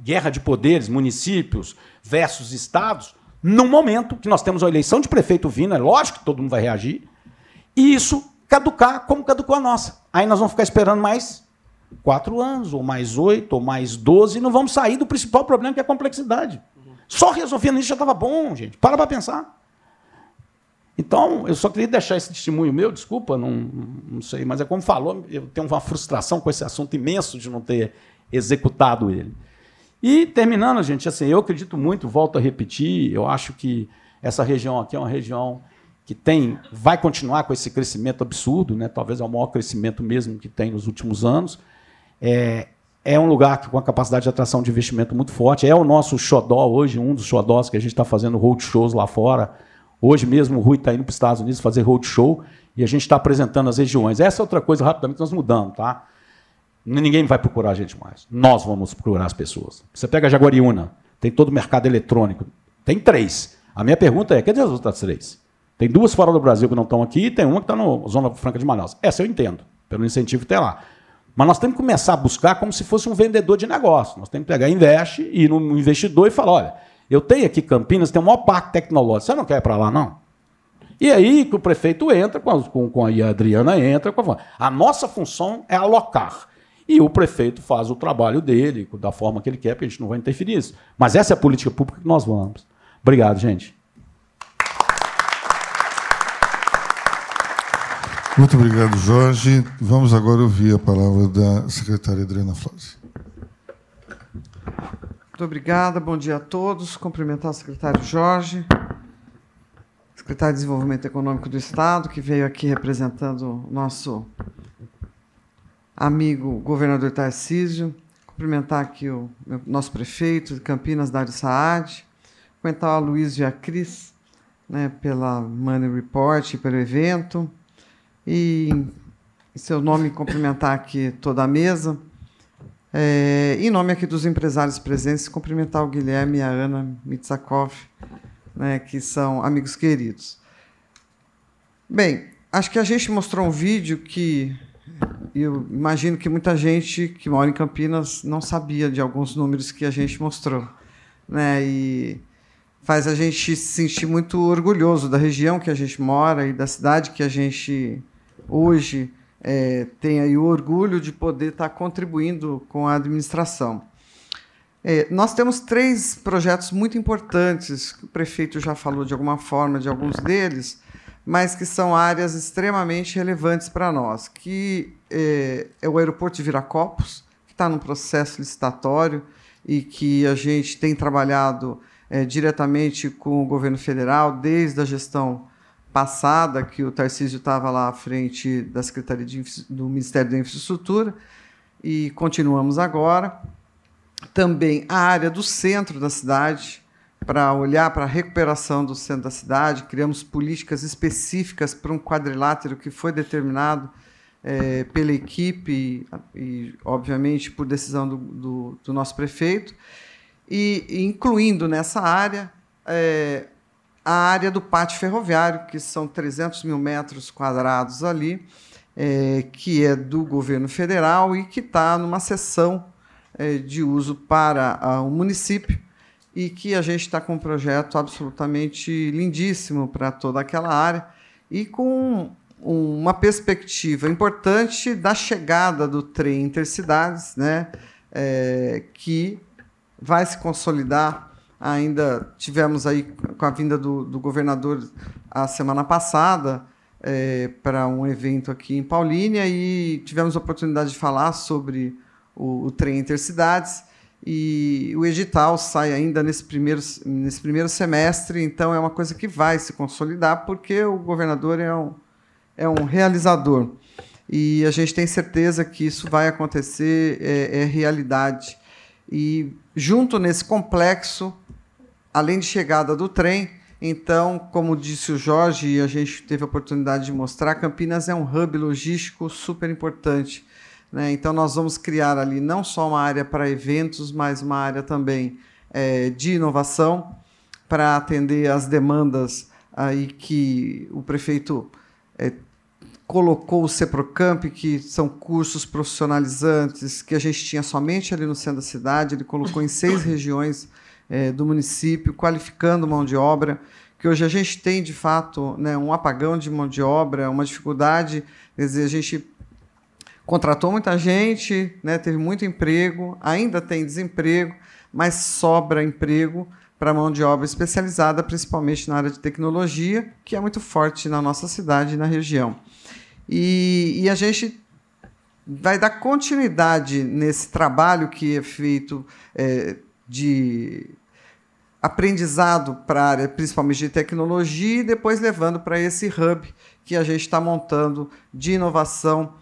guerra de poderes, municípios versus estados, num momento que nós temos a eleição de prefeito vindo, é lógico que todo mundo vai reagir, e isso caducar como caducou a nossa. Aí nós vamos ficar esperando mais quatro anos, ou mais oito, ou mais doze, e não vamos sair do principal problema, que é a complexidade. Só resolvendo isso já estava bom, gente. Para para pensar. Então, eu só queria deixar esse testemunho meu, desculpa, não, não sei, mas é como falou, eu tenho uma frustração com esse assunto imenso de não ter executado ele. E terminando, gente, assim, eu acredito muito, volto a repetir, eu acho que essa região aqui é uma região que tem, vai continuar com esse crescimento absurdo, né? talvez é o maior crescimento mesmo que tem nos últimos anos. É, é um lugar que, com a capacidade de atração de investimento muito forte. É o nosso xodó hoje, um dos xodós que a gente está fazendo roadshows lá fora. Hoje mesmo o Rui está indo para os Estados Unidos fazer roadshow e a gente está apresentando as regiões. Essa é outra coisa, rapidamente, nós mudamos. Tá? Ninguém vai procurar a gente mais. Nós vamos procurar as pessoas. Você pega a Jaguariúna, tem todo o mercado eletrônico. Tem três. A minha pergunta é: cadê as outras três? Tem duas fora do Brasil que não estão aqui e tem uma que está na Zona Franca de Manaus. Essa eu entendo, pelo incentivo que tem lá. Mas nós temos que começar a buscar como se fosse um vendedor de negócio. Nós temos que pegar, investe, ir no investidor e falar: olha, eu tenho aqui Campinas, tem o maior parque tecnológico. Você não quer ir para lá, não? E aí que o prefeito entra, com, com, com a Adriana entra. Com a, a nossa função é alocar. E o prefeito faz o trabalho dele, da forma que ele quer, porque a gente não vai interferir nisso. Mas essa é a política pública que nós vamos. Obrigado, gente. Muito obrigado, Jorge. Vamos agora ouvir a palavra da secretária Adriana Flores. Muito obrigada, bom dia a todos. Cumprimentar o secretário Jorge, secretário de Desenvolvimento Econômico do Estado, que veio aqui representando o nosso amigo governador Tarcísio. Cumprimentar aqui o nosso prefeito de Campinas, Dário Saad. Cumprimentar a Luiz e a Cris né, pela Money Report pelo evento e, em seu nome, cumprimentar aqui toda a mesa. É, em nome aqui dos empresários presentes, cumprimentar o Guilherme e a Ana Mitsakov, né, que são amigos queridos. Bem, acho que a gente mostrou um vídeo que eu imagino que muita gente que mora em Campinas não sabia de alguns números que a gente mostrou. Né, e faz a gente se sentir muito orgulhoso da região que a gente mora e da cidade que a gente hoje é, tem aí o orgulho de poder estar contribuindo com a administração. É, nós temos três projetos muito importantes, o prefeito já falou de alguma forma de alguns deles, mas que são áreas extremamente relevantes para nós, que é, é o aeroporto de Viracopos, que está no processo licitatório e que a gente tem trabalhado é, diretamente com o governo federal desde a gestão passada, que o Tarcísio estava lá à frente da Secretaria de, do Ministério da Infraestrutura, e continuamos agora. Também a área do centro da cidade, para olhar para a recuperação do centro da cidade, criamos políticas específicas para um quadrilátero que foi determinado é, pela equipe e, e, obviamente, por decisão do, do, do nosso prefeito, e, incluindo nessa área é, a área do pátio ferroviário, que são 300 mil metros quadrados ali, é, que é do governo federal e que está numa seção é, de uso para o um município e que a gente está com um projeto absolutamente lindíssimo para toda aquela área e com uma perspectiva importante da chegada do trem intercidades, né, é, que vai se consolidar. Ainda tivemos aí com a vinda do, do governador a semana passada é, para um evento aqui em Paulínia e tivemos a oportunidade de falar sobre o, o trem intercidades e o edital sai ainda nesse primeiro, nesse primeiro semestre, então é uma coisa que vai se consolidar, porque o governador é um, é um realizador. E a gente tem certeza que isso vai acontecer, é, é realidade. E junto nesse complexo, além de chegada do trem, então, como disse o Jorge, e a gente teve a oportunidade de mostrar, Campinas é um hub logístico super importante. Né? Então, nós vamos criar ali não só uma área para eventos, mas uma área também é, de inovação para atender as demandas aí que o prefeito é, colocou o Ceprocamp, que são cursos profissionalizantes que a gente tinha somente ali no centro da cidade, ele colocou em seis [COUGHS] regiões é, do município, qualificando mão de obra, que hoje a gente tem, de fato, né, um apagão de mão de obra, uma dificuldade, quer dizer, a gente contratou muita gente, né, teve muito emprego, ainda tem desemprego, mas sobra emprego para mão de obra especializada, principalmente na área de tecnologia, que é muito forte na nossa cidade e na região. E, e a gente vai dar continuidade nesse trabalho que é feito é, de aprendizado para a área, principalmente de tecnologia, e depois levando para esse hub que a gente está montando de inovação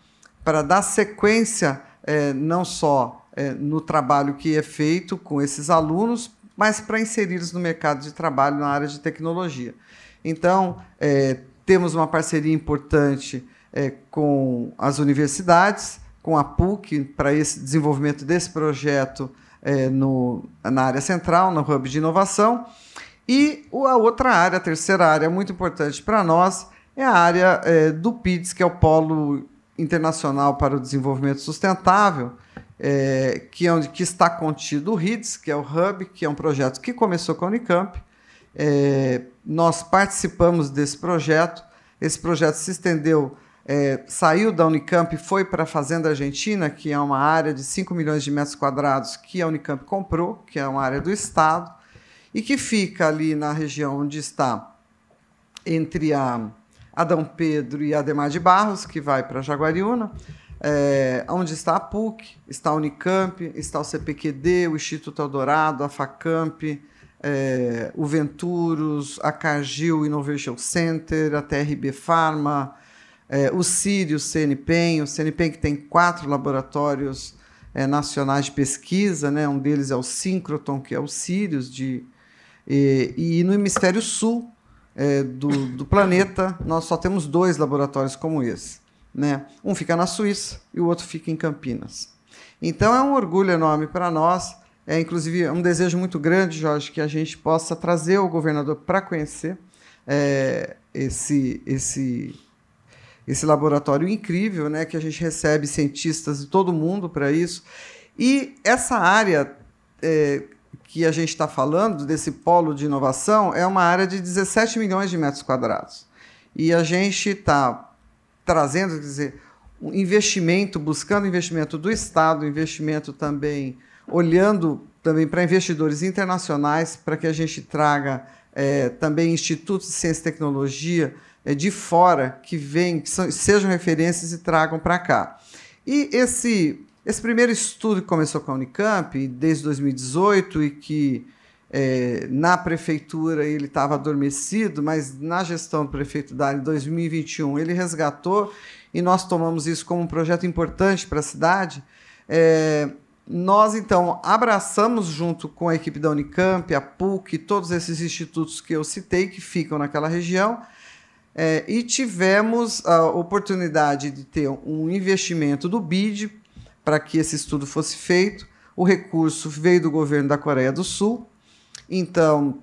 para dar sequência é, não só é, no trabalho que é feito com esses alunos, mas para inseri-los no mercado de trabalho na área de tecnologia. Então, é, temos uma parceria importante é, com as universidades, com a PUC, para esse desenvolvimento desse projeto é, no, na área central, no Hub de Inovação. E a outra área, a terceira área muito importante para nós, é a área é, do PIDS, que é o Polo Internacional para o Desenvolvimento Sustentável, é, que, é onde, que está contido o RIDS, que é o Hub, que é um projeto que começou com a Unicamp. É, nós participamos desse projeto. Esse projeto se estendeu, é, saiu da Unicamp e foi para a Fazenda Argentina, que é uma área de 5 milhões de metros quadrados que a Unicamp comprou, que é uma área do Estado, e que fica ali na região onde está entre a Adão Pedro e Ademar de Barros, que vai para Jaguariúna, é, onde está a PUC, está a Unicamp, está o CPQD, o Instituto Eldorado, a FACAMP, é, o Venturos, a Cargill Innovation Center, a TRB Pharma, é, o Sirius CNPEM, o CNPEM que tem quatro laboratórios é, nacionais de pesquisa, né? um deles é o Synchrotron, que é o Sirius, de, e, e no hemisfério sul é, do, do, planeta, nós só temos dois laboratórios como esse. Né? Um fica na Suíça e o outro fica em Campinas. Então é um orgulho enorme para nós, é inclusive um desejo muito grande, Jorge, que a gente possa trazer o governador para conhecer é, esse, esse, esse laboratório incrível, né? que a gente recebe cientistas de todo mundo para isso. E essa área é, que a gente está falando, desse polo de inovação, é uma área de 17 milhões de metros quadrados. E a gente está trazendo, quer dizer, um investimento, buscando investimento do Estado, investimento também, olhando também para investidores internacionais, para que a gente traga é, também institutos de ciência e tecnologia de fora que vêm, que sejam referências e tragam para cá. E esse esse primeiro estudo que começou com a Unicamp, desde 2018, e que é, na prefeitura ele estava adormecido, mas na gestão do prefeito Dário em 2021 ele resgatou e nós tomamos isso como um projeto importante para a cidade. É, nós, então, abraçamos junto com a equipe da Unicamp, a PUC, todos esses institutos que eu citei, que ficam naquela região, É, e tivemos a oportunidade de ter um investimento do BID para que esse estudo fosse feito. O recurso veio do governo da Coreia do Sul. Então,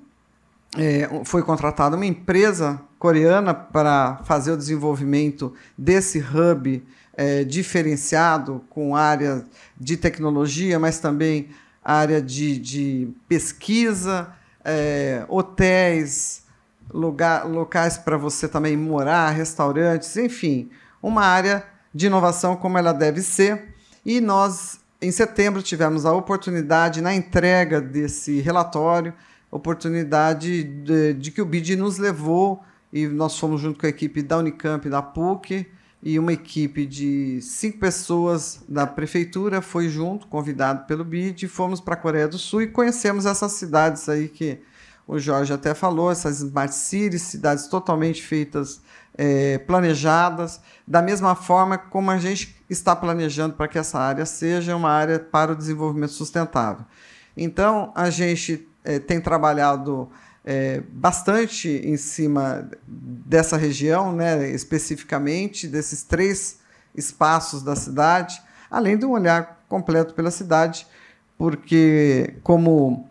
é, foi contratada uma empresa coreana para fazer o desenvolvimento desse hub é, diferenciado com área de tecnologia, mas também área de, de pesquisa, é, hotéis, lugar, locais para você também morar, restaurantes, enfim, uma área de inovação como ela deve ser. E nós, em setembro, tivemos a oportunidade, na entrega desse relatório, oportunidade de, de que o BID nos levou, e nós fomos junto com a equipe da Unicamp da PUC, e uma equipe de cinco pessoas da prefeitura foi junto, convidado pelo BID, fomos para a Coreia do Sul e conhecemos essas cidades aí que o Jorge até falou, essas smart cities, cidades totalmente feitas, é, planejadas, da mesma forma como a gente está planejando para que essa área seja uma área para o desenvolvimento sustentável. Então, a gente é, tem trabalhado é, bastante em cima dessa região, né, especificamente desses três espaços da cidade, além de um olhar completo pela cidade, porque, como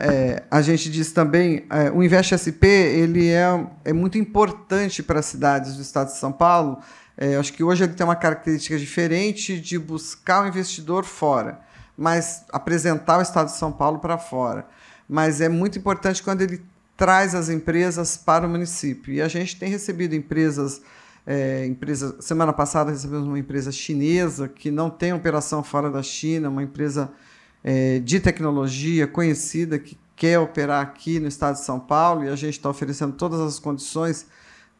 é, a gente diz também, é, o Invest SP ele é, é muito importante para as cidades do estado de São Paulo. É, acho que hoje ele tem uma característica diferente de buscar o investidor fora, mas apresentar o estado de São Paulo para fora mas é muito importante quando ele traz as empresas para o município. E a gente tem recebido empresas, é, empresa, semana passada recebemos uma empresa chinesa que não tem operação fora da China, uma empresa é, de tecnologia conhecida que quer operar aqui no estado de São Paulo e a gente está oferecendo todas as condições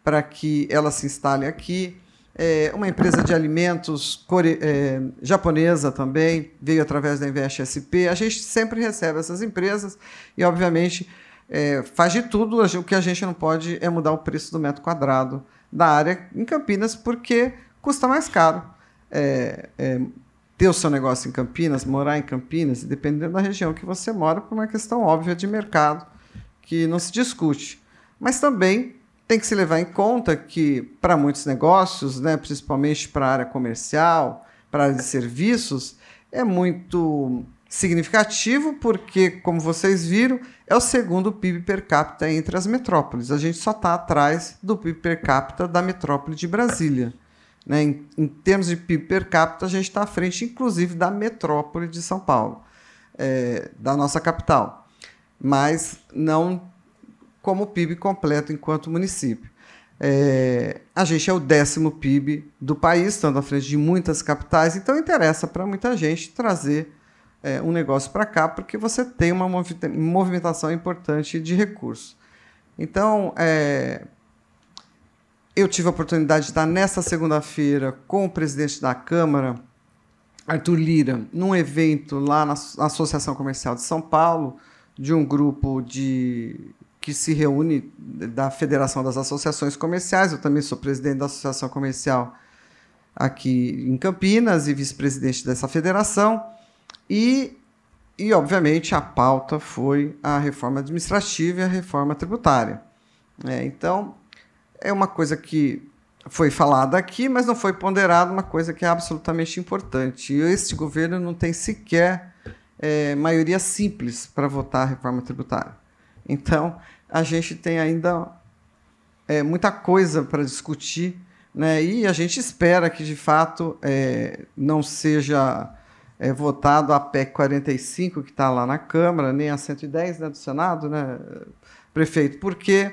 para que ela se instale aqui. É, uma empresa de alimentos core... é, japonesa também, veio através da Invest SP. A gente sempre recebe essas empresas e, obviamente, é, faz de tudo. O que a gente não pode é mudar o preço do metro quadrado da área em Campinas, porque custa mais caro é, é, ter o seu negócio em Campinas, morar em Campinas, dependendo da região que você mora, por uma questão óbvia de mercado que não se discute. Mas também tem que se levar em conta que, para muitos negócios, né, principalmente para a área comercial, para a área de serviços, é muito significativo porque, como vocês viram, é o segundo PIB per capita entre as metrópoles. A gente só está atrás do PIB per capita da metrópole de Brasília. Né? Em, em termos de PIB per capita, a gente está à frente, inclusive, da metrópole de São Paulo, é, da nossa capital. Mas não como PIB completo enquanto município. É, a gente é o décimo PIB do país, estando à frente de muitas capitais, então interessa para muita gente trazer é, um negócio para cá, porque você tem uma movimentação importante de recursos. Então, é, eu tive a oportunidade de estar nesta segunda-feira com o presidente da Câmara, Arthur Lira, num evento lá na Associação Comercial de São Paulo, de um grupo de que se reúne da Federação das Associações Comerciais. Eu também sou presidente da Associação Comercial aqui em Campinas e vice-presidente dessa federação. E, e, obviamente, a pauta foi a reforma administrativa e a reforma tributária. É, então, é uma coisa que foi falada aqui, mas não foi ponderada, uma coisa que é absolutamente importante. E este governo não tem sequer é, maioria simples para votar a reforma tributária. Então, a gente tem ainda é, muita coisa para discutir, né? e a gente espera que, de fato, é, não seja é, votado a PEC 45, que está lá na Câmara, nem a 110 né, do Senado, né, prefeito, porque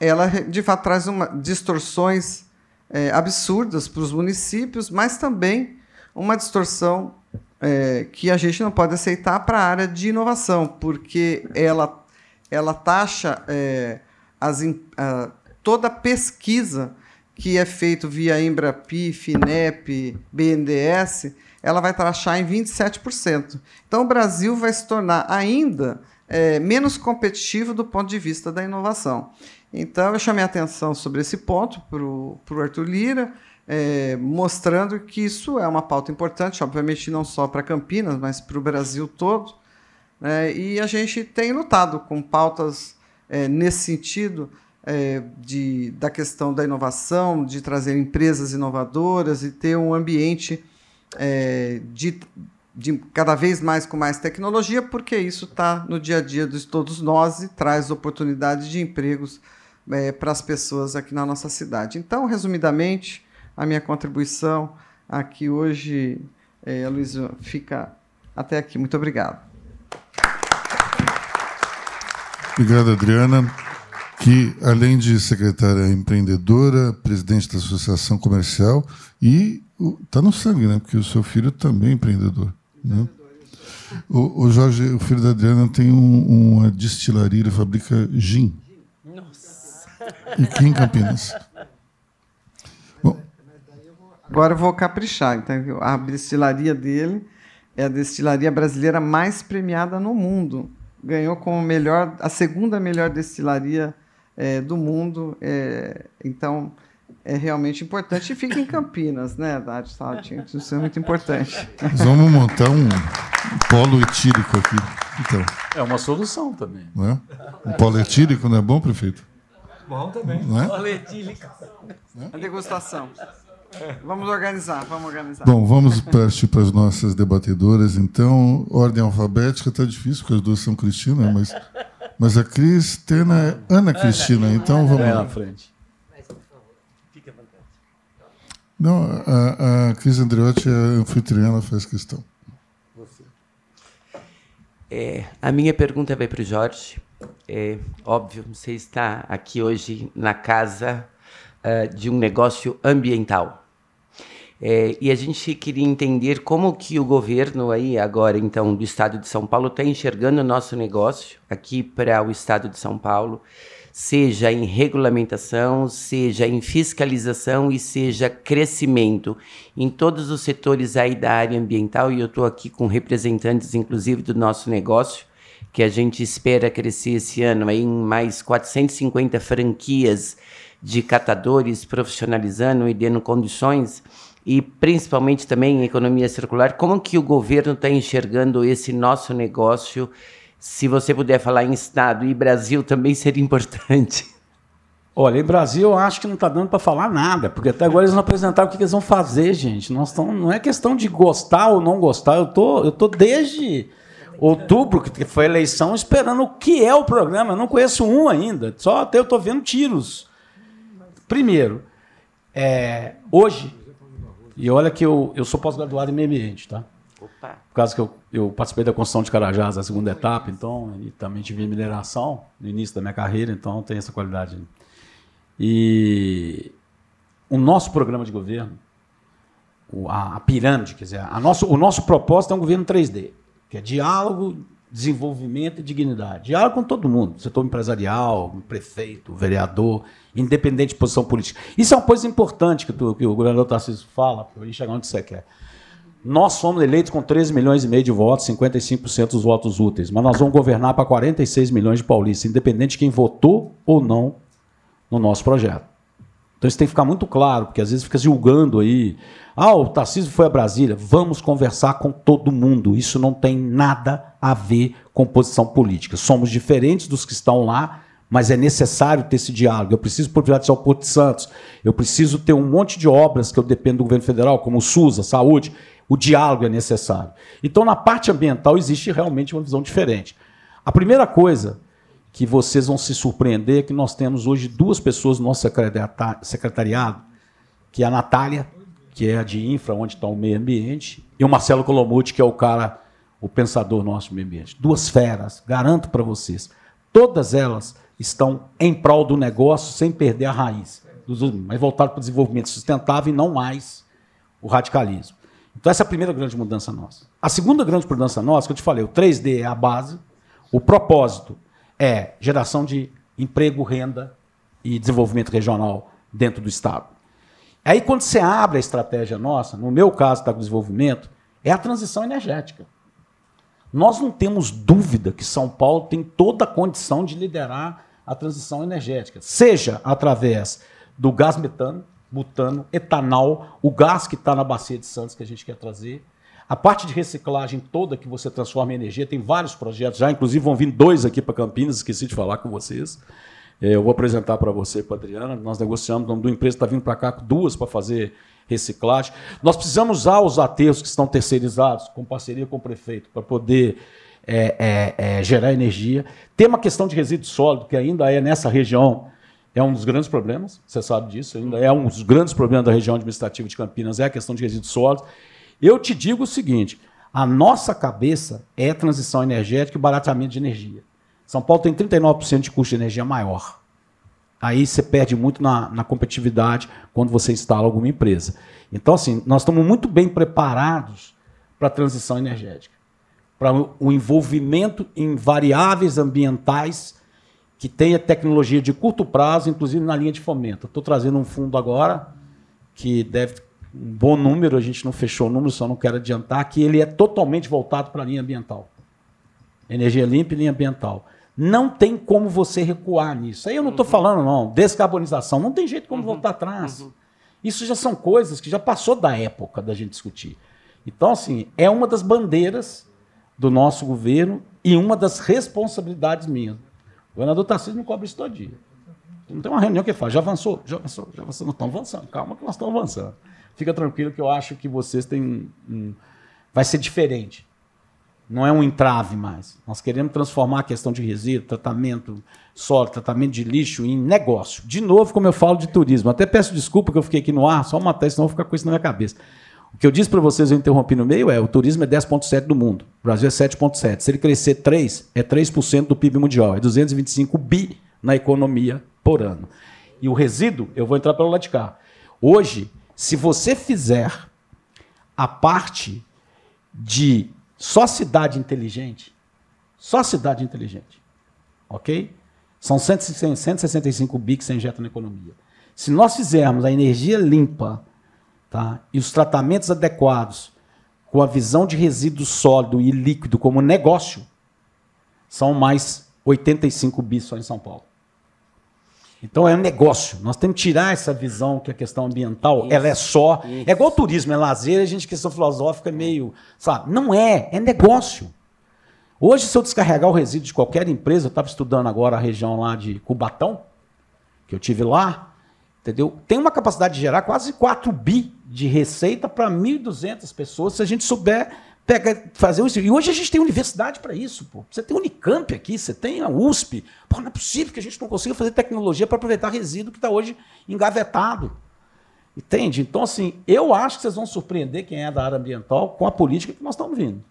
ela, de fato, traz uma, distorções é, absurdas para os municípios, mas também uma distorção é, que a gente não pode aceitar para a área de inovação, porque ela ela taxa é, as, a, toda pesquisa que é feito via Embrapi, FINEP, BNDES, ela vai taxar em 27%. Então, o Brasil vai se tornar ainda é, menos competitivo do ponto de vista da inovação. Então, eu chamei a atenção sobre esse ponto para o Arthur Lira, é, mostrando que isso é uma pauta importante, obviamente não só para Campinas, mas para o Brasil todo, é, e a gente tem lutado com pautas é, nesse sentido é, de, da questão da inovação, de trazer empresas inovadoras e ter um ambiente é, de, de cada vez mais com mais tecnologia, porque isso está no dia a dia de todos nós e traz oportunidades de empregos é, para as pessoas aqui na nossa cidade. Então, resumidamente, a minha contribuição aqui hoje, é, Luiz, fica até aqui. Muito obrigado. Obrigado, Adriana que, além de secretária empreendedora, presidente da Associação Comercial, e está no sangue, né? porque o seu filho também é empreendedor. Né? O, o, Jorge, o filho da Adriana, tem um, uma destilaria, ele fabrica gin. E aqui em Campinas. Bom. Agora eu vou caprichar. Então, a destilaria dele é a destilaria brasileira mais premiada no mundo. Ganhou como melhor, a segunda melhor destilaria é, do mundo. É, então, é realmente importante. E fica em Campinas, né, Dade Saltinho? Isso é muito importante. Nós vamos montar um polo etílico aqui. Então. É uma solução também. Não é? Um polo etílico não é bom, prefeito? Bom também. Não é? Etílico. A degustação. Vamos organizar, vamos organizar. Bom, vamos partir para as nossas debatedoras. Então, ordem alfabética está difícil, porque as duas são Cristina, mas mas a Cristina é Ana Cristina, então vamos lá. na frente. Não, a, a Cris Andreotti é a anfitriã, ela faz questão. É, a minha pergunta vai para o Jorge. É óbvio, você está aqui hoje na casa uh, de um negócio ambiental. É, e a gente queria entender como que o governo aí agora então do Estado de São Paulo está enxergando o nosso negócio aqui para o Estado de São Paulo, seja em regulamentação, seja em fiscalização e seja crescimento em todos os setores aí da área ambiental. E eu estou aqui com representantes, inclusive do nosso negócio, que a gente espera crescer esse ano em mais 450 franquias de catadores profissionalizando e dando condições e principalmente também economia circular, como que o governo está enxergando esse nosso negócio? Se você puder falar em Estado e Brasil também seria importante. Olha, em Brasil eu acho que não está dando para falar nada, porque até agora eles não apresentaram o que, eles vão fazer, gente. Nós tão, não é questão de gostar ou não gostar, eu tô, eu tô desde outubro, que foi a eleição, esperando o que é o programa. Eu não conheço um ainda, só até eu estou vendo tiros. Primeiro, é, hoje e olha que eu, eu sou pós-graduado em meio ambiente, tá? Opa. Por causa que eu, eu participei da construção de Carajás, a segunda etapa, então, e também tive mineração no início da minha carreira, então tem essa qualidade. E o nosso programa de governo, a, a pirâmide, quer dizer, a nosso, o nosso propósito é um governo 3D, que é diálogo, desenvolvimento e dignidade. Diálogo com todo mundo, setor empresarial, prefeito, vereador, independente de posição política. Isso é uma coisa importante que, tu, que o governador Tarcísio fala, para ir chegar onde você quer. Nós fomos eleitos com 13 milhões e meio de votos, 55% dos votos úteis, mas nós vamos governar para 46 milhões de paulistas, independente de quem votou ou não no nosso projeto. Então isso tem que ficar muito claro, porque às vezes fica julgando aí. Ah, o Tarcísio foi a Brasília. Vamos conversar com todo mundo. Isso não tem nada a ver com posição política. Somos diferentes dos que estão lá, mas é necessário ter esse diálogo. Eu preciso privatizar o Porto de Santos, eu preciso ter um monte de obras que eu dependo do governo federal, como o SUS, a saúde. O diálogo é necessário. Então, na parte ambiental, existe realmente uma visão diferente. A primeira coisa que vocês vão se surpreender que nós temos hoje duas pessoas no nosso secretariado, que é a Natália, que é a de infra, onde está o meio ambiente, e o Marcelo Colomuti, que é o cara, o pensador nosso do meio ambiente. Duas feras, garanto para vocês. Todas elas estão em prol do negócio sem perder a raiz, mas voltado para o desenvolvimento sustentável e não mais o radicalismo. Então, essa é a primeira grande mudança nossa. A segunda grande mudança nossa, que eu te falei, o 3D é a base, o propósito é geração de emprego, renda e desenvolvimento regional dentro do Estado. Aí, quando você abre a estratégia nossa, no meu caso, está com desenvolvimento, é a transição energética. Nós não temos dúvida que São Paulo tem toda a condição de liderar a transição energética, seja através do gás metano, butano, etanol, o gás que está na bacia de Santos que a gente quer trazer, a parte de reciclagem toda que você transforma em energia, tem vários projetos já, inclusive vão vir dois aqui para Campinas, esqueci de falar com vocês. É, eu vou apresentar para você, para Adriana. Nós negociamos, o nome do empresa está vindo para cá com duas para fazer reciclagem. Nós precisamos usar os aterros que estão terceirizados, com parceria com o prefeito, para poder é, é, é, gerar energia. Tem uma questão de resíduo sólido, que ainda é nessa região, é um dos grandes problemas, você sabe disso, ainda é um dos grandes problemas da região administrativa de Campinas, é a questão de resíduos sólidos. Eu te digo o seguinte: a nossa cabeça é transição energética e barateamento de energia. São Paulo tem 39% de custo de energia maior. Aí você perde muito na, na competitividade quando você instala alguma empresa. Então, assim, nós estamos muito bem preparados para a transição energética, para o envolvimento em variáveis ambientais que tenha tecnologia de curto prazo, inclusive na linha de fomento. Estou trazendo um fundo agora que deve um bom número, a gente não fechou o número, só não quero adiantar, que ele é totalmente voltado para a linha ambiental. Energia limpa e linha ambiental. Não tem como você recuar nisso. Aí eu não estou uhum. falando, não, descarbonização. Não tem jeito como uhum. voltar atrás. Uhum. Isso já são coisas que já passou da época da gente discutir. Então, assim, é uma das bandeiras do nosso governo e uma das responsabilidades minhas. O governador Tarcísio não cobre isso todo dia. Não tem uma reunião que ele fala, já avançou, já avançou, já avançou. Não estamos avançando, calma que nós estamos avançando. Fica tranquilo que eu acho que vocês têm. Um, vai ser diferente. Não é um entrave mais. Nós queremos transformar a questão de resíduo, tratamento solo, tratamento de lixo em negócio. De novo, como eu falo de turismo, até peço desculpa que eu fiquei aqui no ar, só uma tese, senão eu vou ficar com isso na minha cabeça. O que eu disse para vocês, eu interrompi no meio, é o turismo é 10,7% do mundo. O Brasil é 7,7%. Se ele crescer 3%, é 3% do PIB mundial. É 225 bi na economia por ano. E o resíduo, eu vou entrar pelo lado de cá. Hoje, se você fizer a parte de só cidade inteligente, só cidade inteligente, ok? São 165 bi que você injeta na economia. Se nós fizermos a energia limpa tá, e os tratamentos adequados com a visão de resíduo sólido e líquido como negócio, são mais 85 bi só em São Paulo. Então é um negócio. Nós temos que tirar essa visão que a questão ambiental isso, ela é só. Isso. É igual o turismo, é lazer, a gente questão filosófica é meio. Sabe? Não é, é negócio. Hoje, se eu descarregar o resíduo de qualquer empresa, eu estava estudando agora a região lá de Cubatão, que eu tive lá, entendeu? Tem uma capacidade de gerar quase 4 bi de receita para 1.200 pessoas, se a gente souber pega, fazer isso. E hoje a gente tem universidade para isso. Pô. Você tem Unicamp aqui, você tem a USP. Pô, não é possível que a gente não consiga fazer tecnologia para aproveitar resíduo que está hoje engavetado. Entende? Então, assim, eu acho que vocês vão surpreender quem é da área ambiental com a política que nós estamos vindo.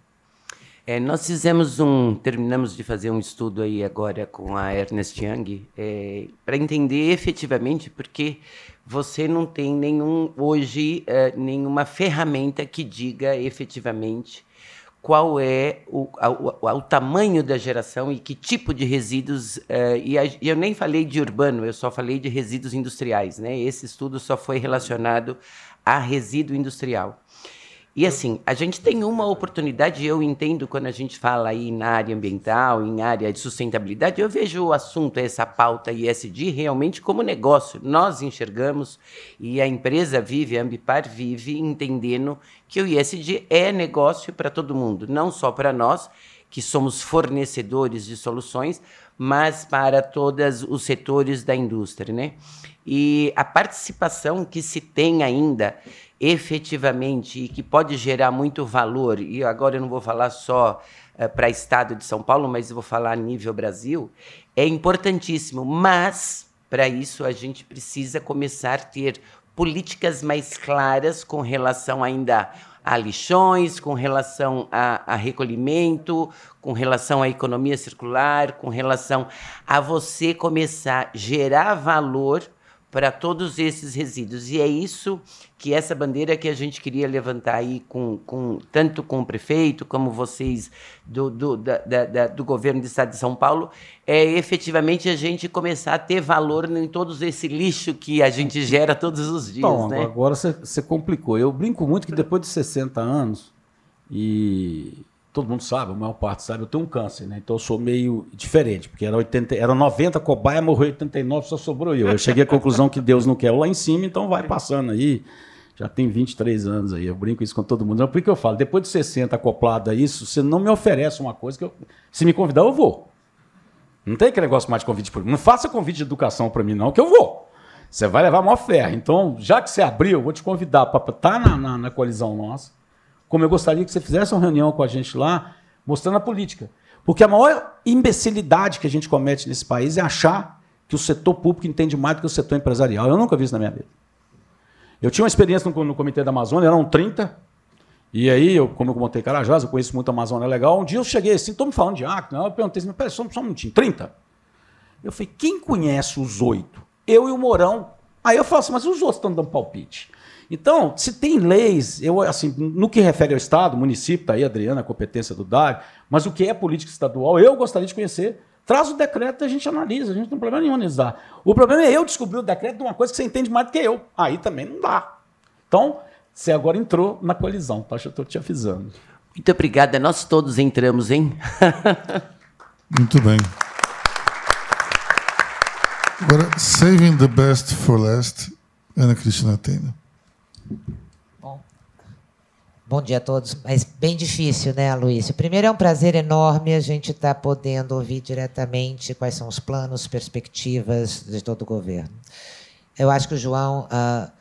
É, nós fizemos um, terminamos de fazer um estudo aí agora com a Ernest Young é, para entender efetivamente porque você não tem nenhum hoje é, nenhuma ferramenta que diga efetivamente qual é o, o, o, tamanho da geração e que tipo de resíduos. É, e, a, e, eu nem falei de urbano, eu só falei de resíduos industriais. Né? Esse estudo só foi relacionado a resíduo industrial. E assim, a gente tem uma oportunidade, eu entendo quando a gente fala aí na área ambiental, em área de sustentabilidade, eu vejo o assunto, essa pauta ISD, realmente como negócio. Nós enxergamos e a empresa vive, a Ambipar vive entendendo que o ISD é negócio para todo mundo, não só para nós, que somos fornecedores de soluções, mas para todos os setores da indústria, né? E a participação que se tem ainda efetivamente e que pode gerar muito valor, e agora eu não vou falar só uh, para o estado de São Paulo, mas eu vou falar a nível Brasil, é importantíssimo. Mas, para isso, a gente precisa começar a ter políticas mais claras com relação ainda a lixões, com relação a, a, recolhimento, com relação à economia circular, com relação a você começar a gerar valor para todos esses resíduos. E é isso que essa bandeira que a gente queria levantar aí, com, com, tanto com o prefeito como vocês do, do, da, da, do governo do estado de São Paulo, é efetivamente a gente começar a ter valor em todos esse lixo que a gente gera todos os dias. Bom, né? agora você complicou. Eu brinco muito que depois de 60 anos, e todo mundo sabe, a maior parte sabe, eu tenho um câncer, né? Então eu sou meio diferente, porque era, 80, era 90 cobaia, morreu 89, só sobrou eu. Eu cheguei à conclusão que Deus não quer lá em cima, então vai passando aí. Já tem 23 anos aí, eu brinco isso com todo mundo. Não, por que eu falo? Depois de 60 acoplado a isso, você não me oferece uma coisa que eu. Se me convidar, eu vou. Não tem aquele negócio mais de convite político. Não faça convite de educação para mim, não, que eu vou. Você vai levar maior ferro. Então, já que você abriu, eu vou te convidar para estar tá na, na, na coalizão nossa. Como eu gostaria que você fizesse uma reunião com a gente lá, mostrando a política. Porque a maior imbecilidade que a gente comete nesse país é achar que o setor público entende mais do que o setor empresarial. Eu nunca vi isso na minha vida. Eu tinha uma experiência no, no Comitê da Amazônia, eram 30. E aí, eu, como eu montei Carajás, eu conheço muito a Amazônia legal. Um dia eu cheguei assim, estou me falando de. Né? Eu perguntei assim, peraí, só, só um minutinho, 30? Eu falei, quem conhece os oito? Eu e o Mourão. Aí eu falo assim, mas os outros estão dando palpite. Então, se tem leis, eu assim, no que refere ao Estado, município, está aí, Adriana, a competência do DAG, mas o que é política estadual, eu gostaria de conhecer. Traz o decreto e a gente analisa, a gente não tem problema nenhum analisar. O problema é eu descobrir o decreto de uma coisa que você entende mais do que eu. Aí também não dá. Então, você agora entrou na colisão, tá? Eu estou te avisando. Muito obrigada. Nós todos entramos, hein? [LAUGHS] Muito bem. Agora, saving the best for last, Ana Cristina Tena. Bom, bom dia a todos. Mas bem difícil, né, Luísa? Primeiro, é um prazer enorme a gente estar tá podendo ouvir diretamente quais são os planos, perspectivas de todo o governo. Eu acho que o João uh,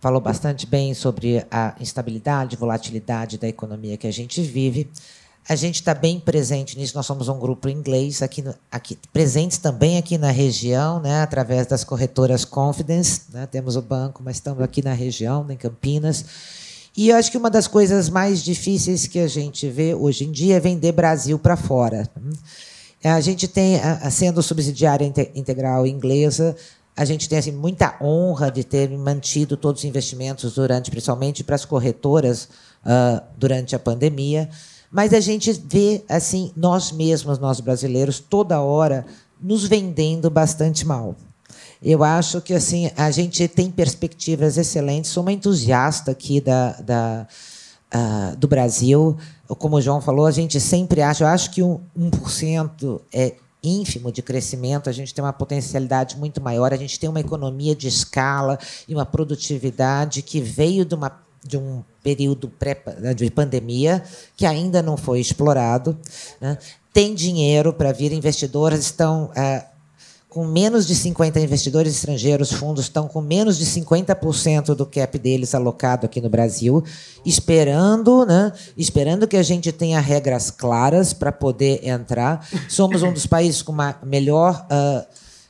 falou bastante bem sobre a instabilidade, volatilidade da economia que a gente vive. A gente está bem presente nisso. Nós somos um grupo inglês aqui, aqui presentes também aqui na região, né, através das corretoras Confidence. Né, temos o banco, mas estamos aqui na região, em Campinas. E eu acho que uma das coisas mais difíceis que a gente vê hoje em dia é vender Brasil para fora. A gente tem, sendo subsidiária integral inglesa, a gente tem assim, muita honra de ter mantido todos os investimentos durante, principalmente para as corretoras, uh, durante a pandemia. Mas a gente vê assim nós mesmos, nós brasileiros, toda hora nos vendendo bastante mal. Eu acho que assim a gente tem perspectivas excelentes. Sou uma entusiasta aqui da, da uh, do Brasil. Como o João falou, a gente sempre acha. Eu acho que um, 1% é ínfimo de crescimento, a gente tem uma potencialidade muito maior, a gente tem uma economia de escala e uma produtividade que veio de uma de um período pré, de pandemia que ainda não foi explorado. Né? Tem dinheiro para vir, investidores estão é, com menos de 50 investidores estrangeiros, fundos estão com menos de 50% do cap deles alocado aqui no Brasil, esperando, né, esperando que a gente tenha regras claras para poder entrar. Somos um dos países com uma melhor uh,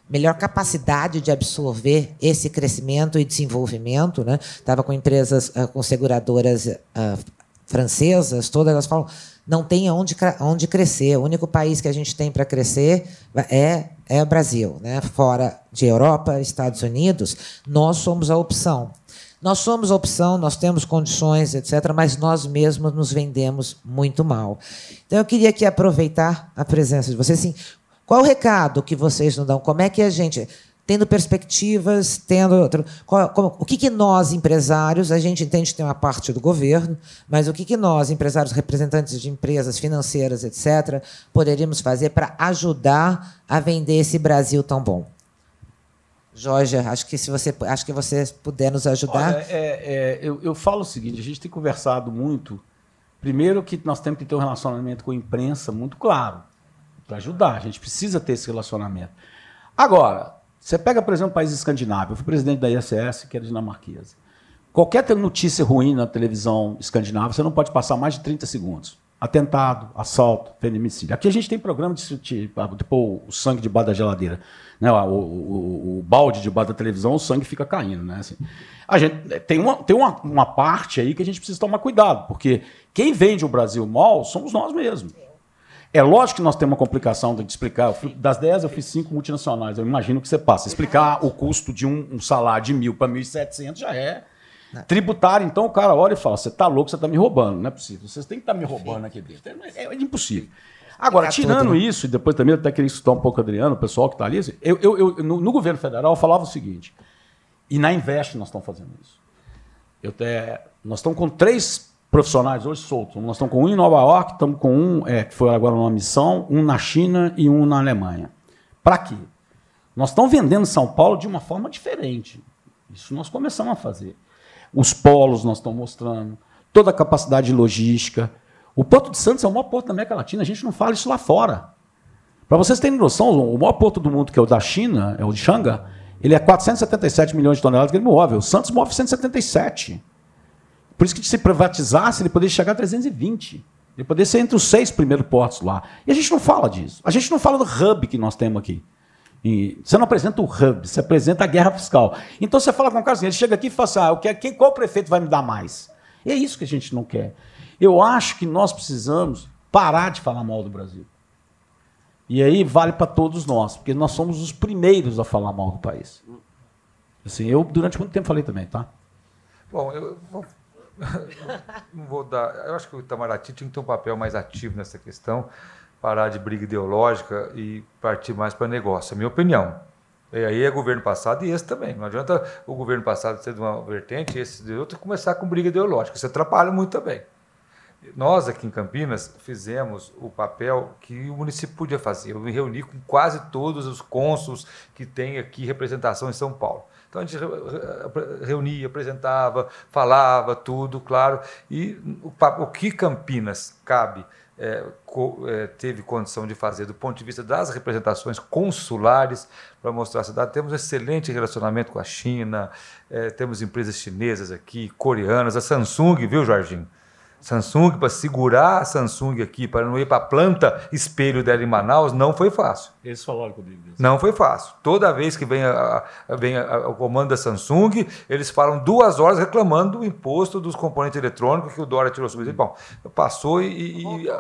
melhor capacidade de absorver esse crescimento e desenvolvimento. Né? Estava com empresas, uh, com seguradoras uh, francesas, todas elas falam não tem onde, onde crescer. O único país que a gente tem para crescer é, é o Brasil. Né? Fora de Europa, Estados Unidos, nós somos a opção. Nós somos a opção, nós temos condições, etc., mas nós mesmos nos vendemos muito mal. Então, eu queria aqui aproveitar a presença de vocês. Assim, qual o recado que vocês nos dão? Como é que a gente, tendo perspectivas, tendo. Qual, como, o que, que nós, empresários, a gente entende que tem uma parte do governo, mas o que, que nós, empresários, representantes de empresas financeiras, etc., poderíamos fazer para ajudar a vender esse Brasil tão bom? Jorge, acho que se você, acho que você puder nos ajudar. Olha, é, é, eu, eu falo o seguinte: a gente tem conversado muito. Primeiro que nós temos que ter um relacionamento com a imprensa muito claro para ajudar. A gente precisa ter esse relacionamento. Agora, você pega, por exemplo, o país escandinavo. Eu fui presidente da ISS, que era dinamarquesa. Qualquer notícia ruim na televisão escandinava, você não pode passar mais de 30 segundos. Atentado, assalto, feminicídio. Aqui a gente tem programa de, de, de pôr o sangue debaixo da geladeira. Né? O, o, o, balde debaixo da televisão, o sangue fica caindo. Né? Assim, a gente tem, uma, tem uma, uma parte aí que a gente precisa tomar cuidado, porque quem vende o Brasil mal somos nós mesmos. É lógico que nós temos uma complicação de explicar. Das 10 eu fiz 5 multinacionais. Eu imagino que você passa. Explicar o custo de um, um salário de mil para 1.700 já é tributário. Então o cara olha e fala: você está louco, você está me roubando. Não é possível. Vocês têm que estar tá me roubando aqui dentro. É, é, é impossível. Agora, tirando tudo, né? isso, e depois também eu até queria estudar um pouco o Adriano, o pessoal que está ali, assim, eu, eu, eu no, no, governo federal eu falava o seguinte, e na Invest nós estamos fazendo isso. Eu até, nós estamos com três profissionais hoje soltos. Nós estamos com um em Nova York, estamos com um é, que foi agora numa missão, um na China e um na Alemanha. Para quê? Nós estamos vendendo São Paulo de uma forma diferente. Isso nós começamos a fazer. Os polos nós estamos mostrando, toda a capacidade logística. O Porto de Santos é o maior porto da América Latina, a gente não fala isso lá fora. Para vocês terem noção, o maior porto do mundo, que é o da China, é o de Xanga, ele é 477 milhões de toneladas que ele move. O Santos move 177. Por isso que se privatizasse, ele poderia chegar a 320. Ele poderia ser entre os seis primeiros portos lá. E a gente não fala disso. A gente não fala do hub que nós temos aqui. E você não apresenta o hub, você apresenta a guerra fiscal. Então você fala com o cara assim, ele chega aqui e fala assim, ah, eu quero, quem, qual prefeito vai me dar mais? E é isso que a gente não quer. Eu acho que nós precisamos parar de falar mal do Brasil. E aí vale para todos nós, porque nós somos os primeiros a falar mal do país. Assim, eu durante muito tempo falei também, tá? Bom, eu não vou dar. Eu acho que o Itamaraty tinha que ter um papel mais ativo nessa questão, parar de briga ideológica e partir mais para negócio. É a minha opinião. E aí é governo passado e esse também. Não adianta o governo passado ser de uma vertente e esse de outra começar com briga ideológica. Isso atrapalha muito também. Nós aqui em Campinas fizemos o papel que o município podia fazer. Eu me reuni com quase todos os cônsuls que têm aqui representação em São Paulo. Então a gente reunia, apresentava, falava tudo, claro. E o, que Campinas cabe, é, co, é, teve condição de fazer do ponto de vista das representações consulares para mostrar a cidade. Temos um excelente relacionamento com a China, é, temos empresas chinesas aqui, coreanas, a Samsung, viu, Jorginho? Samsung, para segurar a Samsung aqui, para não ir para a planta espelho dela em Manaus, não foi fácil. Eles falaram comigo. Não foi fácil. Toda vez que vem, a, a, vem a, o comando da Samsung, eles falam duas horas reclamando do imposto dos componentes eletrônicos que o Dória tirou sobre Bom, passou e. e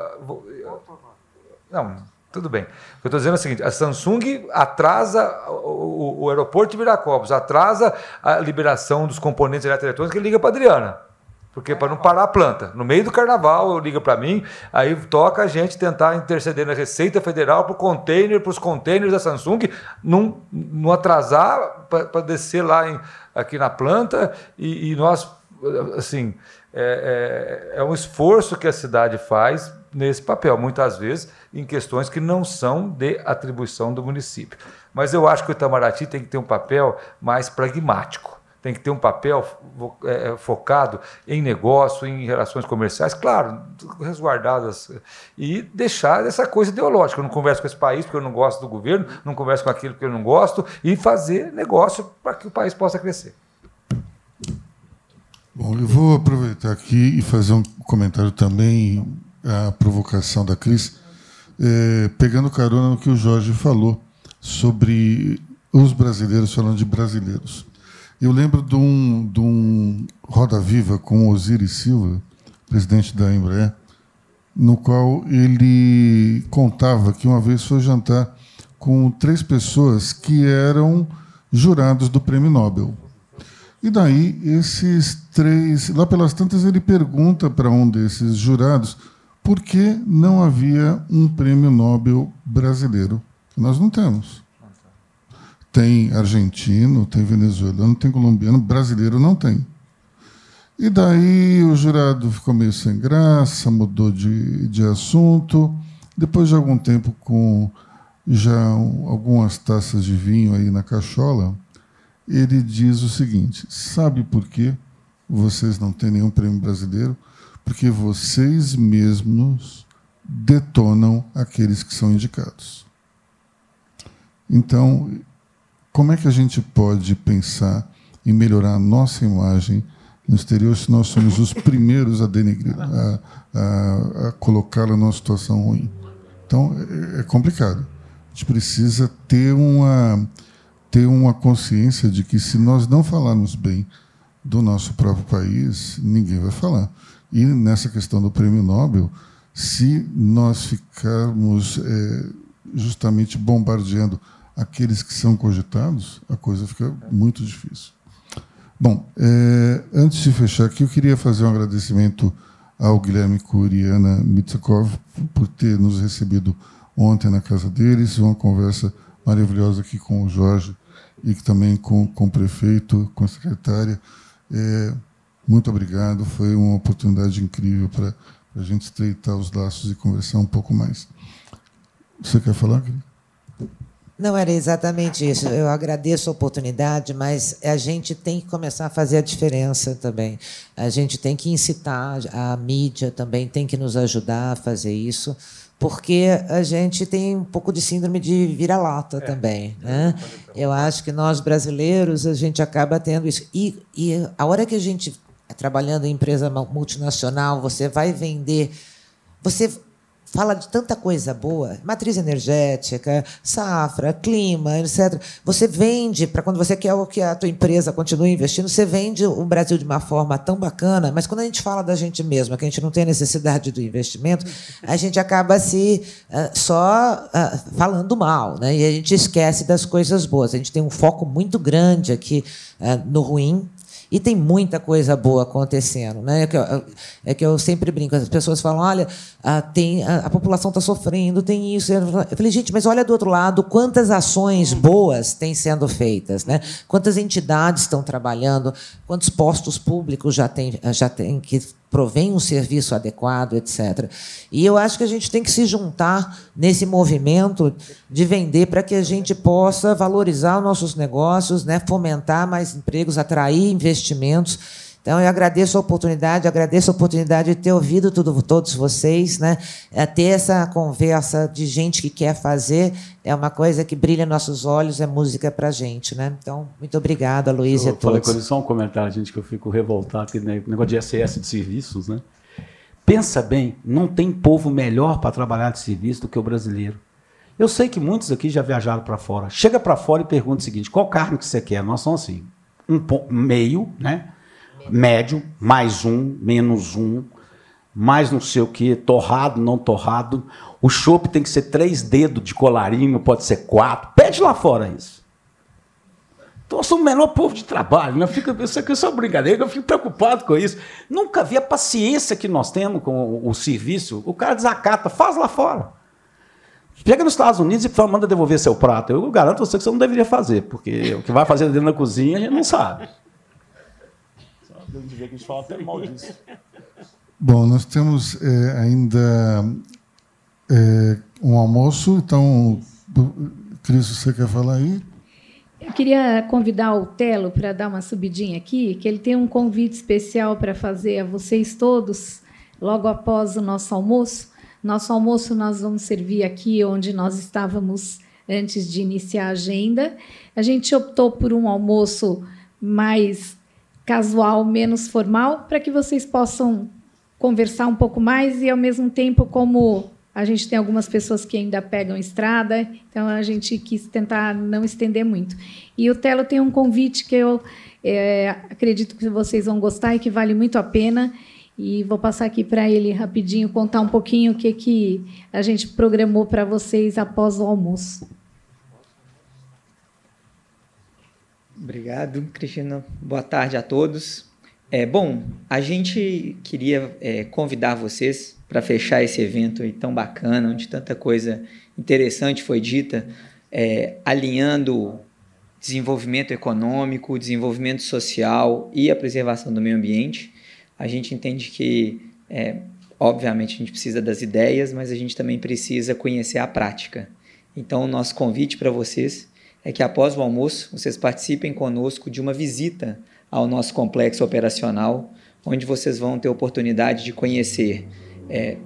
não, tudo bem. O que eu estou dizendo é o seguinte: a Samsung atrasa o, o, o aeroporto de Viracopos, atrasa a liberação dos componentes eletrônicos, ele liga para a Adriana. Porque para não parar a planta. No meio do carnaval, liga para mim, aí toca a gente tentar interceder na Receita Federal para o container, para os containers da Samsung, não, não atrasar para descer lá em, aqui na planta. E, e nós, assim, é, é, é um esforço que a cidade faz nesse papel, muitas vezes em questões que não são de atribuição do município. Mas eu acho que o Itamaraty tem que ter um papel mais pragmático tem que ter um papel é, é, focado em negócio, em relações comerciais, claro, resguardadas, e deixar essa coisa ideológica. Eu não converso com esse país porque eu não gosto do governo, não converso com aquilo que eu não gosto, e fazer negócio para que o país possa crescer. Bom, eu vou aproveitar aqui e fazer um comentário também à provocação da Cris, é, pegando carona no que o Jorge falou sobre os brasileiros falando de brasileiros. Eu lembro de um, de um Roda Viva com Osiris Silva, presidente da Embraer, no qual ele contava que uma vez foi jantar com três pessoas que eram jurados do Prêmio Nobel. E daí, esses três. Lá pelas tantas, ele pergunta para um desses jurados por que não havia um prêmio Nobel brasileiro. Nós não temos tem argentino, tem venezuelano, tem colombiano, brasileiro não tem. E daí o jurado ficou meio sem graça, mudou de, de assunto. Depois de algum tempo, com já algumas taças de vinho aí na cachola, ele diz o seguinte: sabe por que vocês não têm nenhum prêmio brasileiro? Porque vocês mesmos detonam aqueles que são indicados. Então, como é que a gente pode pensar em melhorar a nossa imagem no exterior se nós somos os primeiros a denegrir, a, a, a colocá-la numa situação ruim? Então, é, é complicado. A gente precisa ter uma, ter uma consciência de que se nós não falarmos bem do nosso próprio país, ninguém vai falar. E nessa questão do prêmio Nobel, se nós ficarmos é, justamente bombardeando aqueles que são cogitados, a coisa fica muito difícil. Bom, é, antes de fechar aqui, eu queria fazer um agradecimento ao Guilherme Cury e Ana Mitsakov por ter nos recebido ontem na casa deles, uma conversa maravilhosa aqui com o Jorge e também com, com o prefeito, com a secretária. É, muito obrigado, foi uma oportunidade incrível para a gente estreitar os laços e conversar um pouco mais. Você quer falar, Guilherme? Não era exatamente isso. Eu agradeço a oportunidade, mas a gente tem que começar a fazer a diferença também. A gente tem que incitar, a mídia também tem que nos ajudar a fazer isso, porque a gente tem um pouco de síndrome de vira-lata é. também. Né? Eu acho que nós brasileiros a gente acaba tendo isso. E, e a hora que a gente é trabalhando em empresa multinacional, você vai vender, você fala de tanta coisa boa, matriz energética, safra, clima, etc. Você vende para quando você quer que a tua empresa continue investindo, você vende o Brasil de uma forma tão bacana, mas quando a gente fala da gente mesma, que a gente não tem necessidade do investimento, a gente acaba se uh, só uh, falando mal, né? E a gente esquece das coisas boas. A gente tem um foco muito grande aqui uh, no ruim, e tem muita coisa boa acontecendo. Né? É, que eu, é que eu sempre brinco, as pessoas falam: olha, a, tem, a, a população está sofrendo, tem isso. Eu falei, gente, mas olha do outro lado, quantas ações boas têm sendo feitas, né? quantas entidades estão trabalhando, quantos postos públicos já tem, já tem que provém um serviço adequado, etc. E eu acho que a gente tem que se juntar nesse movimento de vender para que a gente possa valorizar os nossos negócios, né, fomentar mais empregos, atrair investimentos então, eu agradeço a oportunidade, agradeço a oportunidade de ter ouvido tudo, todos vocês, né? É ter essa conversa de gente que quer fazer é uma coisa que brilha nossos olhos, é música para gente, né? Então, muito obrigada, Luiz, e a todos. Falei com só um comentário, gente, que eu fico revoltado, que né, negócio de SS de serviços, né? Pensa bem, não tem povo melhor para trabalhar de serviço do que o brasileiro. Eu sei que muitos aqui já viajaram para fora. Chega para fora e pergunta o seguinte: qual carne que você quer? Nós somos assim, um meio, né? Médio, mais um, menos um, mais não sei o que, torrado, não torrado. O chopp tem que ser três dedos de colarinho, pode ser quatro. Pede lá fora isso. Então, eu sou o menor povo de trabalho. Né? Fico, isso aqui é só brincadeira, eu fico preocupado com isso. Nunca vi a paciência que nós temos com o, o serviço. O cara desacata, faz lá fora. Chega nos Estados Unidos e fala, manda devolver seu prato. Eu garanto você que você não deveria fazer, porque o que vai fazer dentro da cozinha a gente não sabe de ver que a gente fala até mal disso. Bom, nós temos é, ainda é, um almoço, então, Cris, você quer falar aí? Eu queria convidar o Telo para dar uma subidinha aqui, que ele tem um convite especial para fazer a vocês todos, logo após o nosso almoço. Nosso almoço nós vamos servir aqui onde nós estávamos antes de iniciar a agenda. A gente optou por um almoço mais casual, menos formal, para que vocês possam conversar um pouco mais e, ao mesmo tempo, como a gente tem algumas pessoas que ainda pegam estrada, então a gente quis tentar não estender muito. E o Telo tem um convite que eu é, acredito que vocês vão gostar e que vale muito a pena. E vou passar aqui para ele rapidinho contar um pouquinho o que, que a gente programou para vocês após o almoço. Obrigado, Cristina. Boa tarde a todos. É, bom, a gente queria é, convidar vocês para fechar esse evento tão bacana, onde tanta coisa interessante foi dita, é, alinhando desenvolvimento econômico, desenvolvimento social e a preservação do meio ambiente. A gente entende que, é, obviamente, a gente precisa das ideias, mas a gente também precisa conhecer a prática. Então, o nosso convite para vocês é que após o almoço vocês participem conosco de uma visita ao nosso complexo operacional, onde vocês vão ter oportunidade de conhecer é,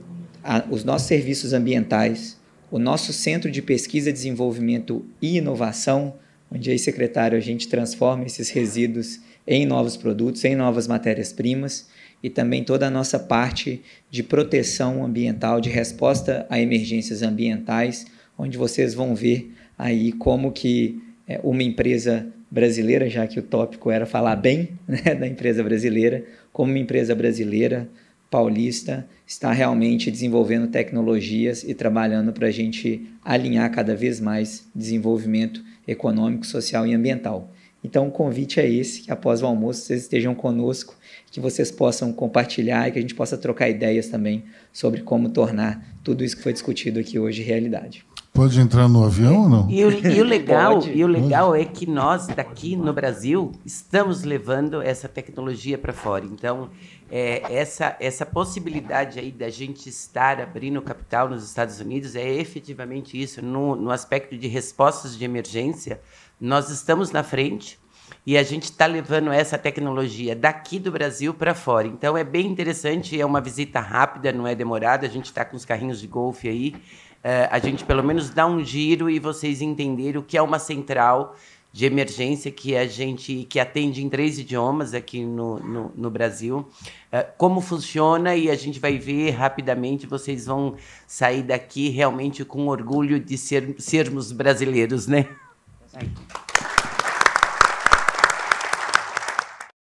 a, os nossos serviços ambientais, o nosso Centro de Pesquisa, Desenvolvimento e Inovação, onde aí, secretário, a gente transforma esses resíduos em novos produtos, em novas matérias-primas, e também toda a nossa parte de proteção ambiental, de resposta a emergências ambientais, onde vocês vão ver aí como que é, uma empresa brasileira, já que o tópico era falar bem [LAUGHS] né, da empresa brasileira, como uma empresa brasileira paulista está realmente desenvolvendo tecnologias e trabalhando para a gente alinhar cada vez mais desenvolvimento econômico, social e ambiental. Então o convite é esse, que após o almoço vocês estejam conosco, que vocês possam compartilhar e que a gente possa trocar ideias também sobre como tornar tudo isso que foi discutido aqui hoje realidade. Pode entrar no avião ou não? E o, e o [LAUGHS] legal, e o legal é que nós daqui no Brasil estamos levando essa tecnologia para fora. Então, é, essa essa possibilidade aí da gente estar abrindo capital nos Estados Unidos é efetivamente isso no, no aspecto de respostas de emergência. Nós estamos na frente e a gente está levando essa tecnologia daqui do Brasil para fora. Então é bem interessante, é uma visita rápida, não é demorada. A gente está com os carrinhos de golfe aí. Uh, a gente pelo menos dá um giro e vocês entenderem o que é uma central de emergência que a gente que atende em três idiomas aqui no, no, no Brasil. Uh, como funciona e a gente vai ver rapidamente. Vocês vão sair daqui realmente com orgulho de ser, sermos brasileiros, né?